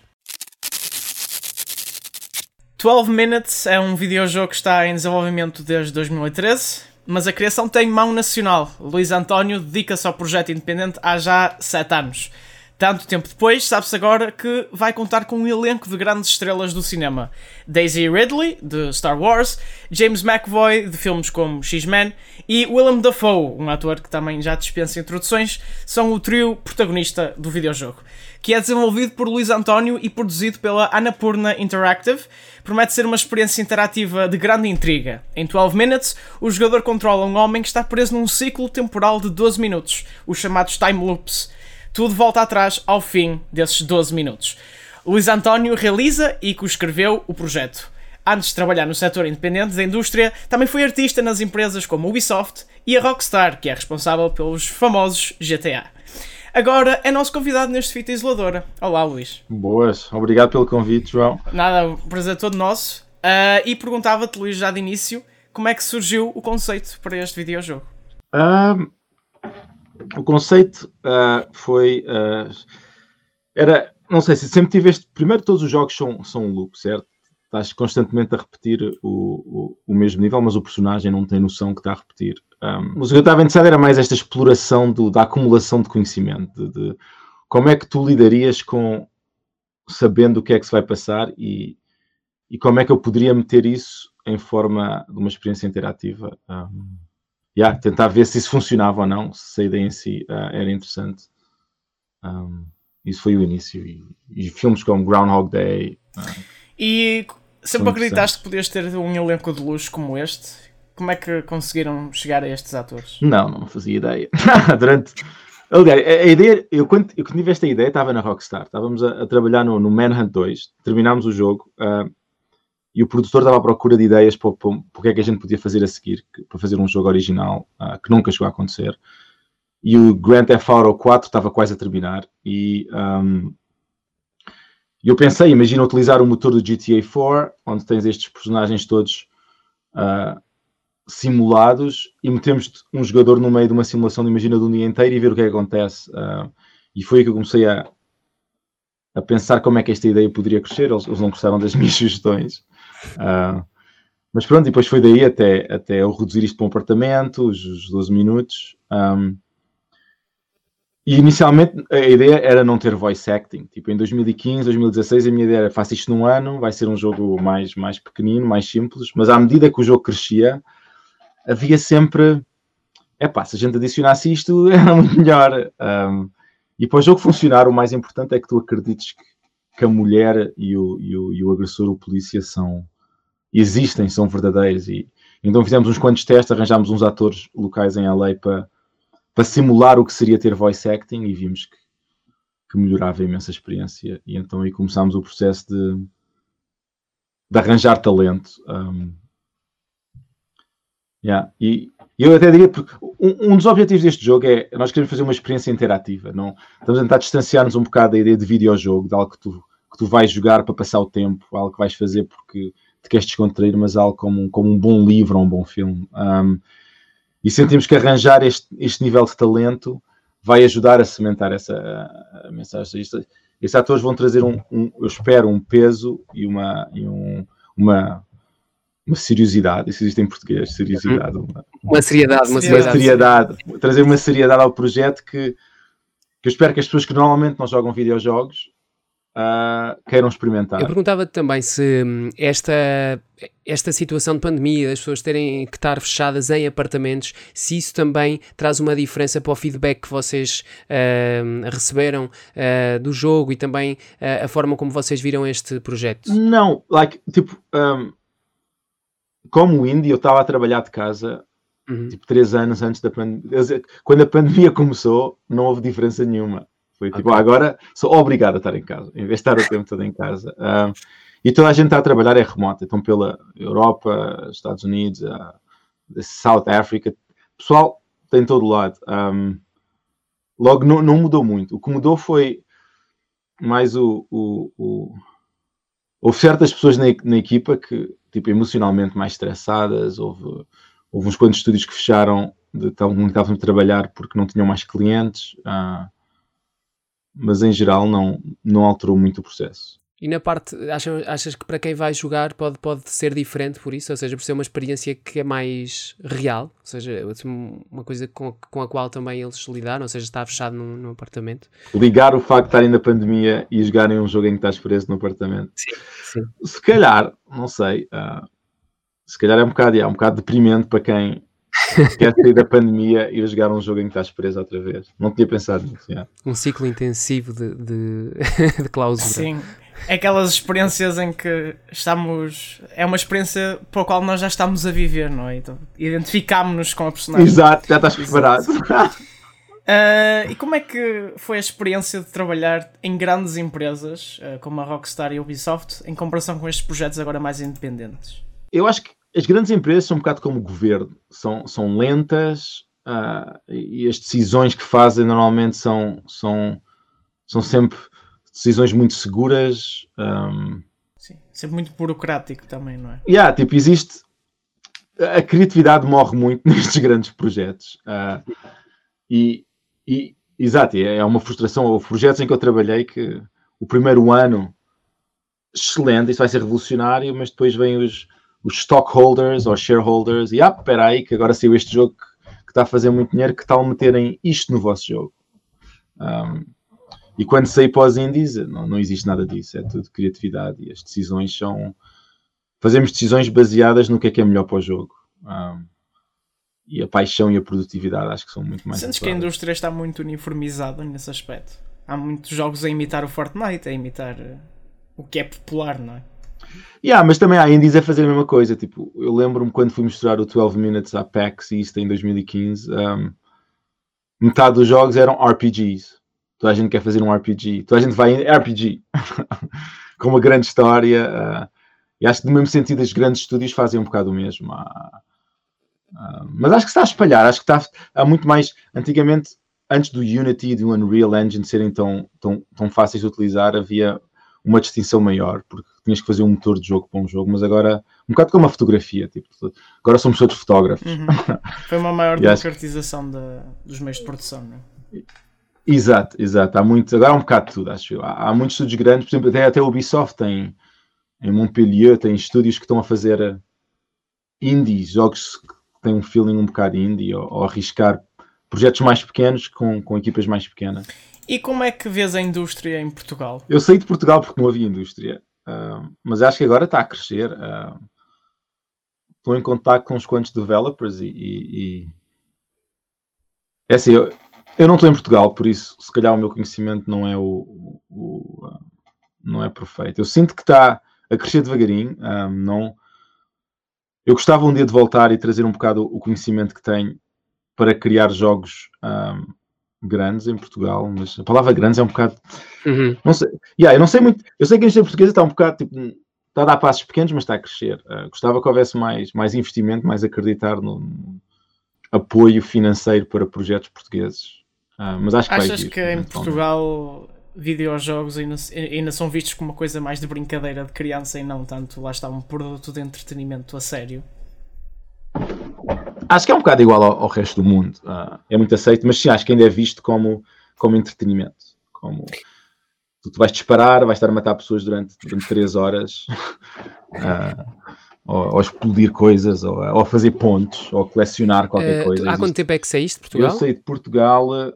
12 Minutes é um videojogo que está em desenvolvimento desde 2013, mas a criação tem mão nacional. Luís António dedica-se ao projeto independente há já 7 anos. Tanto tempo depois, sabe-se agora que vai contar com um elenco de grandes estrelas do cinema. Daisy Ridley, de Star Wars, James McAvoy, de filmes como X-Men, e Willem Dafoe, um ator que também já dispensa introduções, são o trio protagonista do videojogo, que é desenvolvido por Luís António e produzido pela Annapurna Interactive. Promete ser uma experiência interativa de grande intriga. Em 12 Minutes, o jogador controla um homem que está preso num ciclo temporal de 12 minutos, os chamados time loops tudo volta atrás ao fim desses 12 minutos. Luís António realiza e co-escreveu o projeto. Antes de trabalhar no setor independente da indústria, também foi artista nas empresas como a Ubisoft e a Rockstar, que é responsável pelos famosos GTA. Agora é nosso convidado neste Fita Isoladora. Olá, Luís. Boas, obrigado pelo convite, João. Nada, um prazer todo nosso. Uh, e perguntava-te, Luís, já de início, como é que surgiu o conceito para este videojogo? Um, o conceito uh, foi. Uh, era. Não sei se sempre tiveste. Primeiro, todos os jogos são, são um loop, certo? Estás constantemente a repetir o, o, o, mesmo nível, mas o personagem não tem noção que está a repetir. Um, mas o que eu estava interessado era mais esta exploração do, da acumulação de conhecimento, de, de, como é que tu lidarias com sabendo o que é que se vai passar e, e como é que eu poderia meter isso em forma de uma experiência interativa. Um, yeah, tentar ver se isso funcionava ou não, se a ideia em si uh, era interessante. Um, isso foi o início. E, e filmes como Groundhog Day. Uh, e sempre acreditaste que podias ter um elenco de luxo como este? Como é que conseguiram chegar a estes atores? Não, não fazia ideia. Durante. Aliás, a, a, ideia, eu quando, eu quando tive esta ideia estava na Rockstar, estávamos a, a trabalhar no, no Manhunt 2, terminámos o jogo, uh, e o produtor estava à procura de ideias para, para, para, o que é que a gente podia fazer a seguir, para fazer um jogo original uh, que nunca chegou a acontecer. E o Grand Theft Auto 4 estava quase a terminar e um, eu pensei, imagina utilizar o motor do GTA 4, onde tens estes personagens todos uh, simulados e metemos um jogador no meio de uma simulação, imagina, de um dia inteiro e ver o que é que acontece. Uh, e foi aí que eu comecei a, a pensar como é que esta ideia poderia crescer. Eles, eles não gostaram das minhas sugestões. Uh, mas pronto, depois foi daí até, até eu reduzir isto para um apartamento, os, os 12 minutos. Um, e inicialmente a ideia era não ter voice acting. Tipo, em 2015, 2016, a minha ideia era faço isto num ano, vai ser um jogo mais, mais pequenino, mais simples. Mas à medida que o jogo crescia, havia sempre. É pá, se a gente adicionasse isto, era muito melhor. Um, e para o jogo funcionar, o mais importante é que tu acredites que, que a mulher e o, e, o, e o agressor, o polícia, são, existem, são verdadeiros. E, então fizemos uns quantos testes, arranjámos uns atores locais em LA para, para simular o que seria ter voice acting e vimos que, que melhorava a experiência. E então aí começámos o processo de, de arranjar talento. Um, yeah. E eu até diria, porque um, um, dos objetivos deste jogo é nós queremos fazer uma experiência interativa. Não, estamos a tentar distanciar-nos um bocado da ideia de videojogo, de algo que tu, que tu vais jogar para passar o tempo, algo que vais fazer porque te queres descontrair, mas algo como, como um bom livro ou um bom filme. Um, e sentimos que arranjar este, este nível de talento vai ajudar a cimentar essa a, a mensagem. Isto, estes atores vão trazer um, um, eu espero, um peso e uma, e um, uma, uma seriosidade, isso existe em português, seriosidade. Uma, uma seriedade, uma seriedade. seriedade. Trazer uma seriedade ao projeto que, que eu espero que as pessoas que normalmente não jogam videojogos uh, queiram experimentar. Eu perguntava também se hum, esta, esta situação de pandemia, as pessoas terem que estar fechadas em apartamentos, se isso também traz uma diferença para o feedback que vocês uh, receberam uh, do jogo e também uh, a forma como vocês viram este projeto. Não, like, tipo, um, como indie, eu estava a trabalhar de casa Uhum. tipo três anos antes da pandemia. Quando a pandemia começou, não houve diferença nenhuma. Foi tipo, Ok. "Ah, agora sou obrigado a estar em casa, em vez de estar o tempo todo em casa. Ah, e toda a gente está a trabalhar é remota, então pela Europa, Estados Unidos, ah, South Africa, pessoal tem todo lado. Um, logo, não, não mudou muito. O que mudou foi mais o. o, o... Houve certas pessoas na, na equipa que, tipo, emocionalmente mais estressadas, houve, houve uns quantos estúdios que fecharam, de, estavam, estavam a trabalhar porque não tinham mais clientes, ah, mas em geral não, não alterou muito o processo. E na parte, achas, achas que para quem vai jogar pode, pode ser diferente por isso? Ou seja, por ser uma experiência que é mais real? Ou seja, uma coisa com, com a qual também eles lidaram? Ou seja, está fechado num, num apartamento? Ligar o facto de estarem na pandemia e jogarem um jogo em que estás preso no apartamento. Sim, sim. Se calhar, não sei, ah, se calhar é um bocado, é um bocado deprimente para quem quer sair da pandemia e ir jogar um jogo em que estás preso outra vez. Não tinha pensado nisso. yeah. Um ciclo intensivo de, de, de clausura. Sim. É aquelas experiências em que estamos. É uma experiência para a qual nós já estamos a viver, não é? Então, identificámos-nos com a personagem. Exato, já estás preparado. Ah, e como é que foi a experiência de trabalhar em grandes empresas ah, como a Rockstar e a Ubisoft em comparação com estes projetos agora mais independentes? Eu acho que as grandes empresas são um bocado como o governo, são, são lentas ah, e as decisões que fazem normalmente são, são, são sempre decisões muito seguras. ahm, Sim. Sempre muito burocrático também, não é? Yeah, tipo, existe. A criatividade morre muito nestes grandes projetos. Ah, e, e, exato, é é uma frustração. Houve projetos em que eu trabalhei que o primeiro ano, excelente, isso vai ser revolucionário, mas depois vêm os, os stockholders ou shareholders e, ah, espera aí, que agora saiu este jogo que, está a fazer muito dinheiro, que tal meterem isto no vosso jogo? Um, e quando saí para os indies, não, não existe nada disso, é tudo criatividade e as decisões são. Fazemos decisões baseadas no que é que é melhor para o jogo. Um, e a paixão e a produtividade acho que são muito mais. Sentes que a indústria está muito uniformizada nesse aspecto? Há muitos jogos a imitar o Fortnite, a imitar ah, o que é popular, não é? Yeah, mas também há indies a fazer a mesma coisa. Tipo, eu lembro-me quando fui mostrar o 12 Minutes à PAX East em 2015, um, metade dos jogos eram RPGs. Toda a gente quer fazer um RPG. Toda a gente vai em RPG. Com uma grande história. uh, e acho que no mesmo sentido os grandes estúdios fazem um bocado o mesmo. Há- há- mas acho que está a espalhar. Acho que está, há muito mais. Antigamente, antes do Unity e do Unreal Engine serem tão, tão, tão fáceis de utilizar, havia uma distinção maior, porque tinhas que fazer um motor de jogo para um jogo, mas agora, um bocado como a fotografia, tipo, agora somos todos fotógrafos. Uhum. Foi uma maior E acho- democratização da- dos meios de produção, não é? Exato, exato. Há muito, agora há um bocado de tudo, acho eu. Há, há muitos estúdios grandes, por exemplo, até, até a Ubisoft tem em Montpellier, tem estúdios que estão a fazer eh, indies, jogos que têm um feeling um bocado indie, ou, ou arriscar projetos mais pequenos com, com equipas mais pequenas. E como é que vês a indústria em Portugal? Eu saí de Portugal porque não havia indústria, ah, mas acho que agora está a crescer. ah. estou em contato com uns quantos developers e. e- e- É assim, eu, eu não estou em Portugal, por isso, se calhar, o meu conhecimento não é o. o- o, ah, não é perfeito. Eu sinto que está a crescer devagarinho. não, eu gostava um dia de voltar e trazer um bocado o conhecimento que tenho para criar jogos grandes em Portugal, mas a palavra grandes é um bocado. Uhum. Não sei. Yeah, eu não sei muito. Eu sei que a indústria portuguesa está um bocado tipo. Está a dar passos pequenos, mas está a crescer. Uh, gostava que houvesse mais, mais investimento, mais acreditar no, no apoio financeiro para projetos portugueses. Uh, mas acho que vai Achas vir, que em. Portugal videojogos ainda, ainda são vistos como uma coisa mais de brincadeira de criança e não tanto, lá está, um produto de entretenimento a sério? Acho que é um bocado igual ao, ao resto do mundo. Uh, é muito aceito, mas sim, acho que ainda é visto como, como entretenimento. Como tu, tu vais disparar, vais estar a matar pessoas durante, durante três horas, uh, ou, ou explodir coisas, ou, ou fazer pontos, ou colecionar qualquer Eh, coisa. há quanto tempo é que saíste de Portugal? Eu saí de Portugal uh,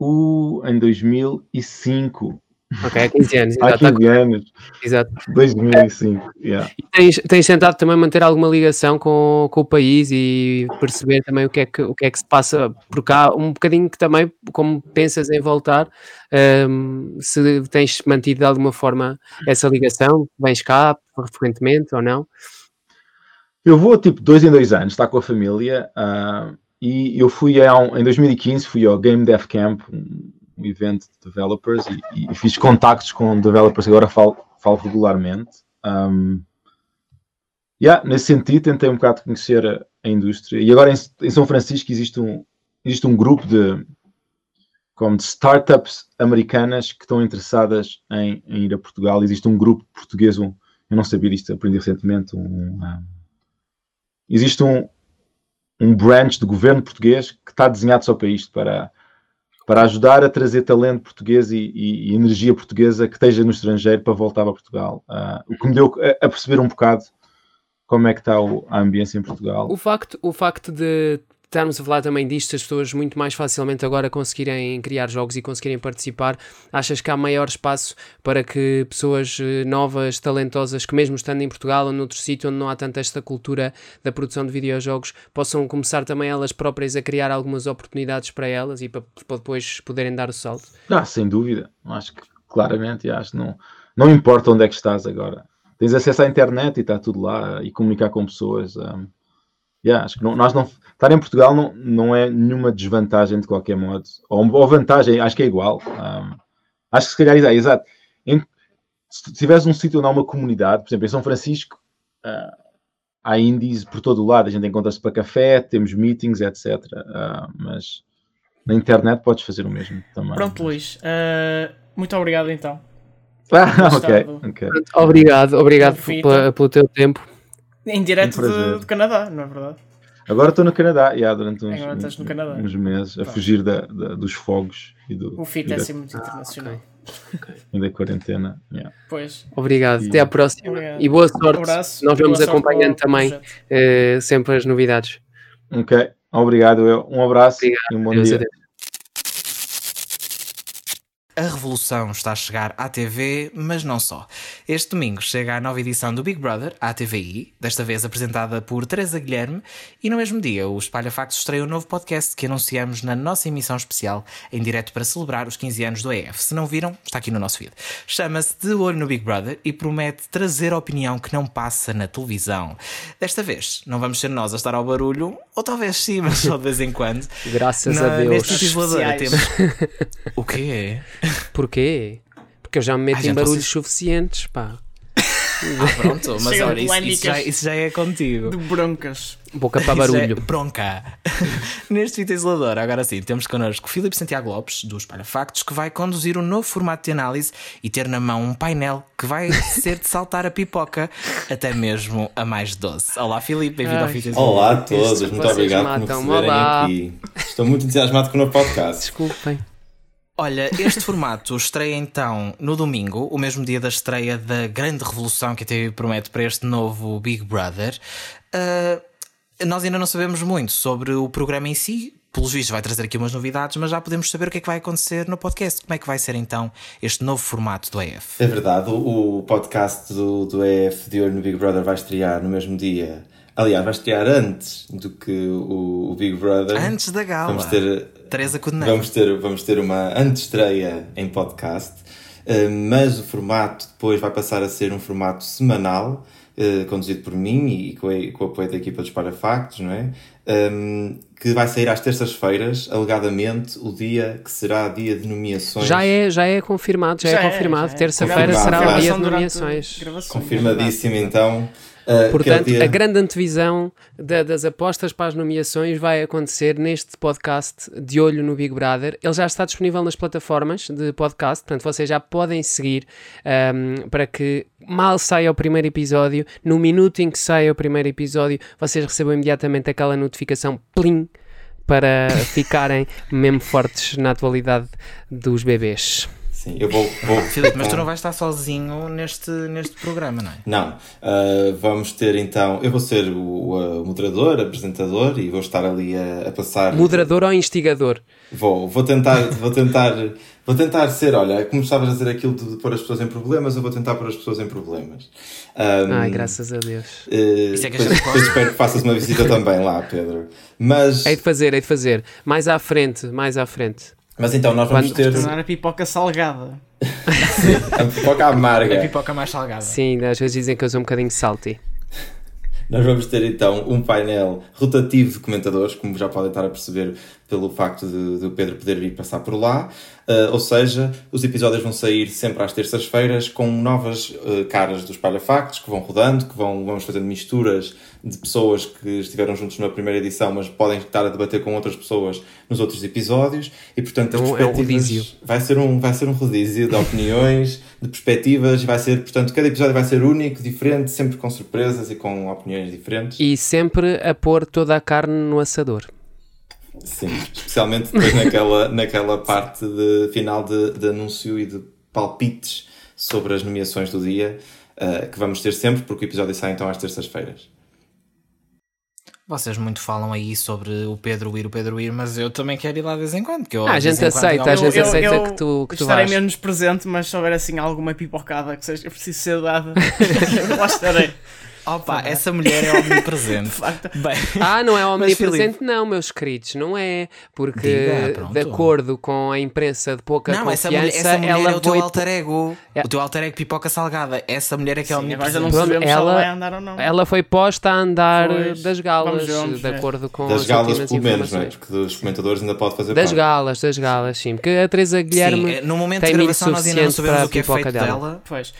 o, em 2005. Ok, há 15 anos. Há Exato. 15 anos. exato. 2005. Yeah. E tens, tens tentado também manter alguma ligação com, com o país e perceber também o que, é que, o que é que se passa por cá, um bocadinho que também, como pensas em voltar, hum, se tens mantido de alguma forma essa ligação, vens cá frequentemente ou não? Eu vou tipo dois em dois anos, está com a família. Uh, e eu fui a um, em 2015 fui ao Game Dev Camp, um, um evento de developers, e, e, fiz contactos com developers agora falo, falo regularmente. Um, yeah, nesse sentido, tentei um bocado conhecer a, a indústria. E agora em, em, São Francisco existe um, existe um grupo de, como de startups americanas que estão interessadas em, em ir a Portugal. Existe um grupo português, um, eu não sabia disto, aprendi recentemente. Um, um, existe um, um branch do governo português que está desenhado só para isto, para, para ajudar a trazer talento português e, e, e energia portuguesa que esteja no estrangeiro para voltar para Portugal. Uh, o que me deu a, a, perceber um bocado como é que está o, a ambiência em Portugal. O facto, o facto de estarmos a falar também disto, as pessoas muito mais facilmente agora conseguirem criar jogos e conseguirem participar, achas que há maior espaço para que pessoas eh, novas, talentosas, que mesmo estando em Portugal ou noutro sítio onde não há tanta esta cultura da produção de videojogos, possam começar também elas próprias a criar algumas oportunidades para elas e para, depois poderem dar o salto? Ah, sem dúvida. Acho que claramente, acho que não, não importa onde é que estás agora. Tens acesso à internet e está tudo lá e comunicar com pessoas. Um, Yeah, acho que não, nós não. Estar em Portugal não, não é nenhuma desvantagem de qualquer modo. Ou, ou vantagem, acho que é igual. Um, acho que se calhar é exato. Em, se tiveres um sítio onde há uma comunidade, por exemplo, em São Francisco, uh, há índices por todo o lado. A gente encontra-se para café, temos meetings, etc. Uh, mas na internet podes fazer o mesmo também. Pronto, Luís. Uh, muito obrigado então. Ah, ok. okay. Obrigado, obrigado pelo teu tempo. Em direto um do, Canadá, não é verdade? Agora estou no Canadá, yeah, durante uns, uns, uns meses, a fugir da, da, dos fogos e do. O FIT é assim muito internacional. Okay. E da quarentena. Yeah. Pois. Obrigado, e... até à próxima Obrigado. e boa sorte. Um abraço, Nós vamos acompanhando também uh, sempre as novidades. Ok, obrigado. Eu. Um abraço Obrigado. e um bom Deus dia. A revolução está a chegar à TV, mas não só. Este domingo chega a nova edição do Big Brother, à TVI, desta vez apresentada por Teresa Guilherme, e no mesmo dia o Espalha Factos estreia um novo podcast que anunciamos na nossa emissão especial, em direto para celebrar os 15 anos do EF. Se não viram, está aqui no nosso vídeo. Chama-se De Olho no Big Brother e promete trazer a opinião que não passa na televisão. Desta vez, não vamos ser nós a estar ao barulho, ou talvez sim, mas só de vez em quando. Graças na, a Deus. Neste isolador temos. o quê? Porquê? Porque eu já me meto em barulhos vocês... suficientes, pá. Ah, pronto, mas olha, isso, isso, já, isso, já, é contigo. De broncas. Boca para é barulho. É bronca. Neste fita isolador, agora sim, temos connosco Filipe Santiago Lopes, do Espalha Factos, que vai conduzir um novo formato de análise e ter na mão um painel que vai ser de saltar a pipoca até mesmo a mais doce. Olá, Filipe, bem-vindo ao fita isolador. Olá a todos, muito obrigado por me receberem aqui. Estou muito entusiasmado com o novo podcast. Desculpem. Olha, este formato estreia então no domingo, o mesmo dia da estreia da grande revolução que a TV promete para este novo Big Brother. Uh, nós ainda não sabemos muito sobre o programa em si. Pelos vistos, vai trazer aqui umas novidades, mas já podemos saber o que é que vai acontecer no podcast. Como é que vai ser então este novo formato do EF? É verdade, o, podcast do, do EF de Olho no Big Brother vai estrear no mesmo dia. Aliás, vai estrear antes do que o, o Big Brother. Antes da gala. Vamos ter Teresa Vamos ter, vamos ter uma antestreia em podcast, eh, mas o formato depois vai passar a ser um formato semanal, eh, conduzido por mim e com, o apoio da equipa dos Parafactos, não é? Um, que vai sair às terças-feiras, alegadamente o dia que será dia de nomeações. Já é, já é confirmado, já, é já é confirmado. É, Terça-feira será o dia de nomeações. Confirmadíssimo então. Uh, Portanto, dia... a grande antevisão da, das apostas para as nomeações vai acontecer neste podcast de olho no Big Brother. Ele já está disponível nas plataformas de podcast, portanto, vocês já podem seguir um, para que mal saia o primeiro episódio, no minuto em que saia o primeiro episódio, vocês recebam imediatamente aquela notificação plim para ficarem mesmo fortes na atualidade dos bebês. Sim, eu vou. vou Filipe, mas tu não vais estar sozinho neste, neste programa, não é? Não. Uh, vamos ter então. Eu vou ser o, o moderador, apresentador e vou estar ali a, a, passar. Moderador ou instigador? Vou, vou tentar, vou tentar, vou tentar ser, olha, como estavas a dizer aquilo de pôr as pessoas em problemas, eu vou tentar pôr as pessoas em problemas. Um, Ai, graças a Deus. Uh, Isso é que depois, depois espero que faças uma visita também lá, Pedro. Mas. Hei de fazer, hei de fazer. Mais à frente, mais à frente. Mas então nós vamos Quando ter. tornar a pipoca salgada. a pipoca amarga. A pipoca mais salgada. Sim, às vezes dizem que eu sou um bocadinho salty. Nós vamos ter então um painel rotativo de comentadores, como já podem estar a perceber pelo facto de, o Pedro poder vir passar por lá. Uh, ou seja, os episódios vão sair sempre às terças-feiras com novas uh, caras dos Palhafactos que vão rodando, que vão, vamos fazendo misturas de pessoas que estiveram juntos na primeira edição, mas podem estar a debater com outras pessoas nos outros episódios. E portanto, então, é um rodízio. Vai ser um, vai ser um rodízio de opiniões, de perspectivas, vai ser, portanto, cada episódio vai ser único, diferente, sempre com surpresas e com opiniões diferentes. E sempre a pôr toda a carne no assador. Sim, especialmente depois naquela, naquela parte de, final de, de anúncio e de palpites sobre as nomeações do dia, uh, que vamos ter sempre, porque o episódio sai então às terças-feiras. Vocês muito falam aí sobre o Pedro ir, o Pedro ir, mas eu também quero ir lá de vez em quando. Que eu, ah, a gente aceita, a gente aceita eu, que tu, que tu estarei vais. menos presente, mas se houver assim alguma pipocada que seja preciso ser dada, lá estarei. Opa, essa mulher é omnipresente. Bem, ah, não é omnipresente, não, meus queridos, não é. Porque, Diga, de acordo com a imprensa de pouca não, confiança, essa mulher, essa mulher ela é o teu alter ego. É. O teu alter ego pipoca salgada. Essa mulher é que é omnipresente. Não sabemos ela, se ela vai andar ou não. Ela foi posta a andar pois, das galas, vamos, de acordo com das as galas, pelo menos, não é? Porque os comentadores ainda podem fazer Das parte. galas, das galas, sim. Porque a Teresa Guilherme. Sim, no momento tem de gravação nós ainda não sabemos o que é feito dela. dela. Pois.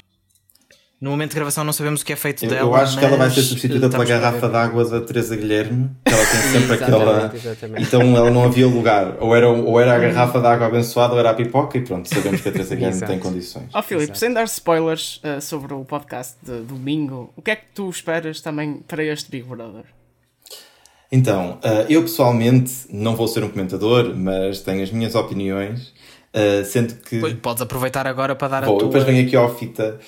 No momento de gravação não sabemos o que é feito eu, dela. Eu acho que ela vai ser substituída pela garrafa d'água da Teresa Guilherme, que ela tem sempre aquela. Exatamente. Então ela não havia lugar. Ou era, ou era a garrafa d'água abençoada ou era a pipoca, e pronto, sabemos que a Teresa Guilherme tem condições. Ó oh, Filipe, sem dar spoilers uh, sobre o podcast de domingo, o que é que tu esperas também para este Big Brother? Então, uh, eu pessoalmente não vou ser um comentador, mas tenho as minhas opiniões. Uh, sendo que. Podes aproveitar agora para dar Bom, a tua. depois venho aqui ao fita.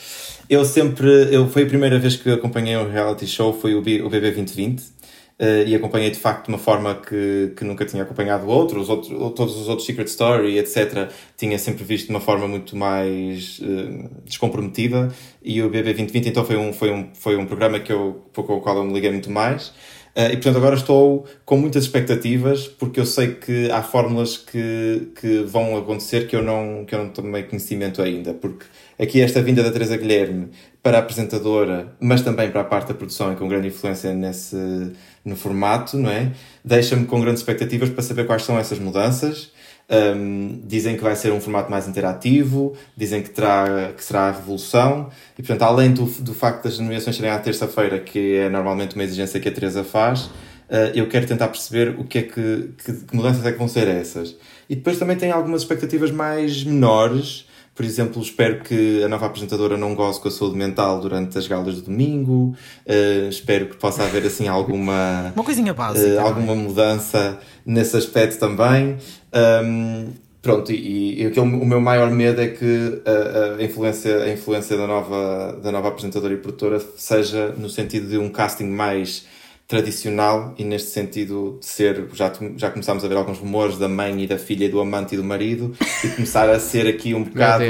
Eu sempre. Eu, foi a primeira vez que acompanhei um reality show, foi o, B, o BB 2020. Uh, e acompanhei de facto de uma forma que, que nunca tinha acompanhado outros, outros, todos os outros Secret Story, etc. Tinha sempre visto de uma forma muito mais uh, descomprometida. E o BB 2020 então foi um, foi um, foi um programa que eu, com o qual eu me liguei muito mais. Uh, e portanto agora estou com muitas expectativas porque eu sei que há fórmulas que, que vão acontecer que eu não, que eu não tomei conhecimento ainda. Porque aqui esta vinda da Teresa Guilherme para a apresentadora, mas também para a parte da produção e com grande influência nesse, no formato, não é? Deixa-me com grandes expectativas para saber quais são essas mudanças. Um, dizem que vai ser um formato mais interativo, dizem que, terá, que será a revolução, e portanto, além do, do facto das nomeações serem à terça-feira, que é normalmente uma exigência que a Teresa faz, uh, eu quero tentar perceber o que é que, que, que mudanças é que vão ser essas. E depois também tem algumas expectativas mais menores, por exemplo, espero que a nova apresentadora não goze com a saúde mental durante as galas de domingo. Uh, espero que possa haver assim alguma. Uma coisinha básica. Uh, alguma mudança nesse aspecto também. Um, pronto, e, e aquele, o meu maior medo é que a, a, influência, a influência da nova, da nova apresentadora e produtora seja no sentido de um casting mais tradicional e neste sentido de ser, já, já começámos a ver alguns rumores da mãe e da filha e do amante e do marido e começar a ser aqui um bocado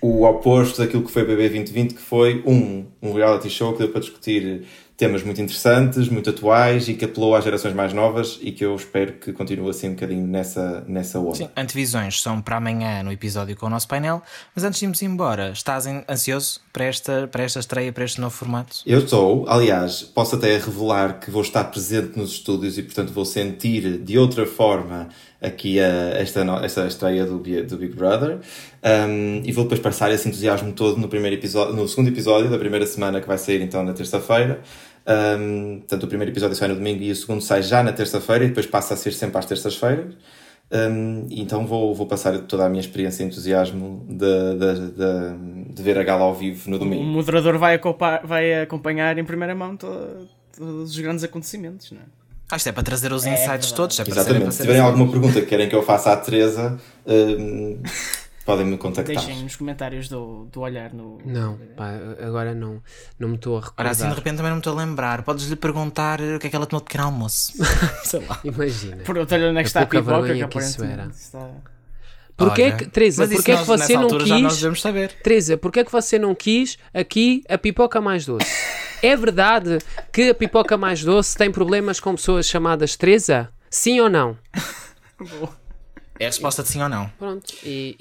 o oposto daquilo que foi BB 2020 que foi um, um reality show que deu para discutir temas muito interessantes, muito atuais e que apelou às gerações mais novas e que eu espero que continue assim um bocadinho nessa, nessa onda. Sim, antevisões são para amanhã no episódio com o nosso painel, mas antes de irmos embora, estás ansioso para esta, para esta estreia, para este novo formato? Eu estou, aliás, posso até revelar que vou estar presente nos estúdios e portanto vou sentir de outra forma aqui a, esta, esta estreia do, do Big Brother um, e vou depois passar esse entusiasmo todo no primeiro episódio, no segundo episódio da primeira semana que vai sair então na terça-feira um, portanto, o primeiro episódio sai no domingo e o segundo sai já na terça-feira e depois passa a ser sempre às terças-feiras. Um, então vou, vou passar toda a minha experiência e entusiasmo de, de, de, de ver a gala ao vivo no domingo. O moderador vai, acompanhar, vai acompanhar em primeira mão todos os grandes acontecimentos, não é? Ah, isto é para trazer os é insights todos. É Exatamente. Se tiverem alguma pergunta que querem que eu faça à Teresa, um, podem me contactar. Deixem nos comentários do, do olhar no. Não, pá, agora não, não me estou a recordar. Ora, assim de repente também não me estou a lembrar. Podes-lhe perguntar o que é que ela tomou de pequeno almoço. Sei lá. Imagina. Pergunta-lhe onde é que está a pipoca que, que isso era. Está... Porquê é que, Teresa, porquê que você não quis. Já nós devemos saber. Teresa, porquê é que você não quis aqui a pipoca mais doce? é verdade que a pipoca mais doce tem problemas com pessoas chamadas Teresa? Sim ou não? É a resposta de sim ou não. Pronto, e,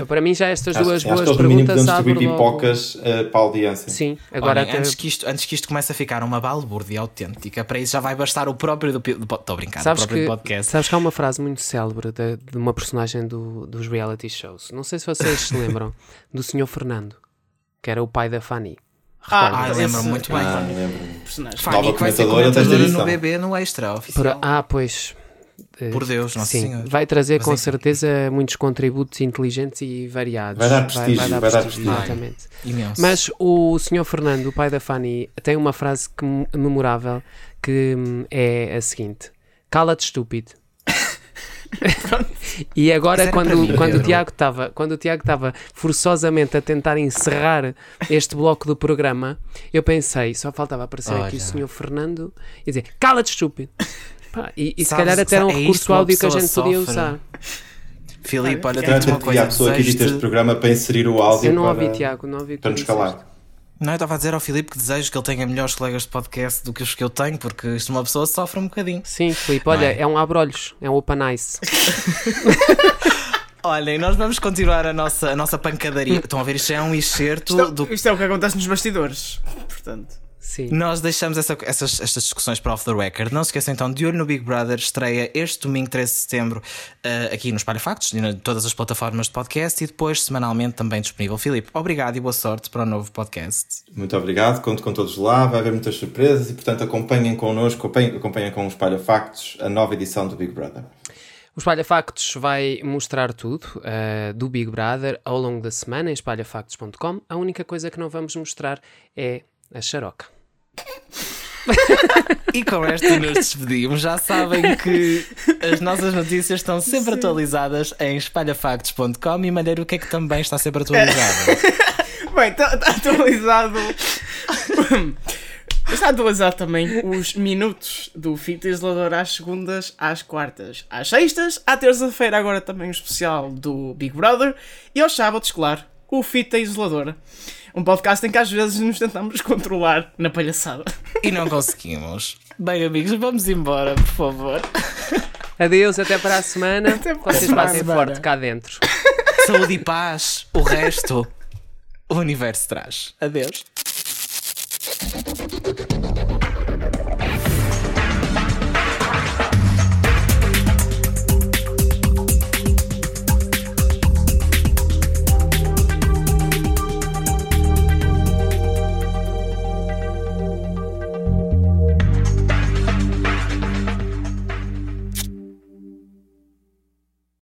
e para mim já estas Acho, duas acho que boas eles no mínimo perguntas podemos distribuir logo... pipocas uh, para a audiência. Sim, agora Olhem, até... antes, que isto, antes que isto comece a ficar uma balbúrdia autêntica, para isso já vai bastar o próprio do. Estou a brincar, Sabes o próprio que, podcast. sabes que há uma frase muito célebre de, de uma personagem do, dos reality shows. Não sei se vocês se lembram do Sr. Fernando, que era o pai da Fanny. Ah, esse- lembro muito bem. Ah. Fanny Nova que vai ser comentadora no. BB no Extra Por- oficial. ah, pois. Eh, Por Deus, Nossa Sim, Senhora. vai trazer Mas com é- certeza muitos contributos inteligentes e variados. Vai dar prestígio, vai dar prestígio. Exatamente. Imenso. Mas o Sr. Fernando, o pai da Fanny, tem uma frase que, memorável que hum, é a seguinte: Cala-te, estúpido. e agora, quando, mim, quando, o. Tiago estava, quando o Tiago estava forçosamente a tentar encerrar este bloco do programa, eu pensei, só faltava aparecer aqui o Olha. Sr. Fernando e dizer: Cala-te, estúpido. Pá, e, e se Sabes- calhar até era um é recurso áudio que a gente podia sofre. usar. Filipe, olha, digo-te uma e coisa. a pessoa que edita este programa para inserir o áudio Eu não para, ouvi, Tiago, não ouvi o que para nos calar. Não, eu estava a dizer ao Filipe que desejo que ele tenha melhores colegas de podcast do que os que eu tenho, porque isto uma pessoa sofre um bocadinho. Sim, Filipe, olha, é? é um abrolhos, é um open ice. Olhem, nós vamos continuar a nossa, a nossa pancadaria. Estão a ver, isto é um excerto Isto, do isto é o que acontece nos bastidores. Portanto, Sim. Nós deixamos essa- essas, estas discussões para off the record. Não se esqueçam então de olho no Big Brother, estreia este domingo 13 de setembro eh, aqui no Espalha Factos, em todas as plataformas de podcast e depois semanalmente também disponível. Filipe, obrigado e boa sorte para o novo podcast. Muito obrigado, conto com todos lá, vai haver muitas surpresas e, portanto, acompanhem connosco, acompanhem, acompanhem com o Espalha Factos a nova edição do Big Brother. O Espalha Factos vai mostrar tudo uh, do Big Brother ao longo da semana em espalhafactos.com. A única coisa que não vamos mostrar é a xaroca. E com esta nos despedimos. Já sabem que as nossas notícias estão sempre atualizadas em espalhafactos.com e Malheiro, o que é que também está sempre atualizado? Bem, está atualizado. Está atualizado também os minutos do Fita Isolador às segundas, às quartas, às sextas, à terça-feira, agora também o especial do Big Brother, e aos sábados, claro, o Fita Isolador. Um podcast em que às vezes nos tentamos controlar na palhaçada. e não conseguimos. Bem, amigos, vamos embora, por favor. Adeus, até para a semana. Até para Vocês passem forte cá dentro. Saúde e paz. O resto, o universo traz. Adeus.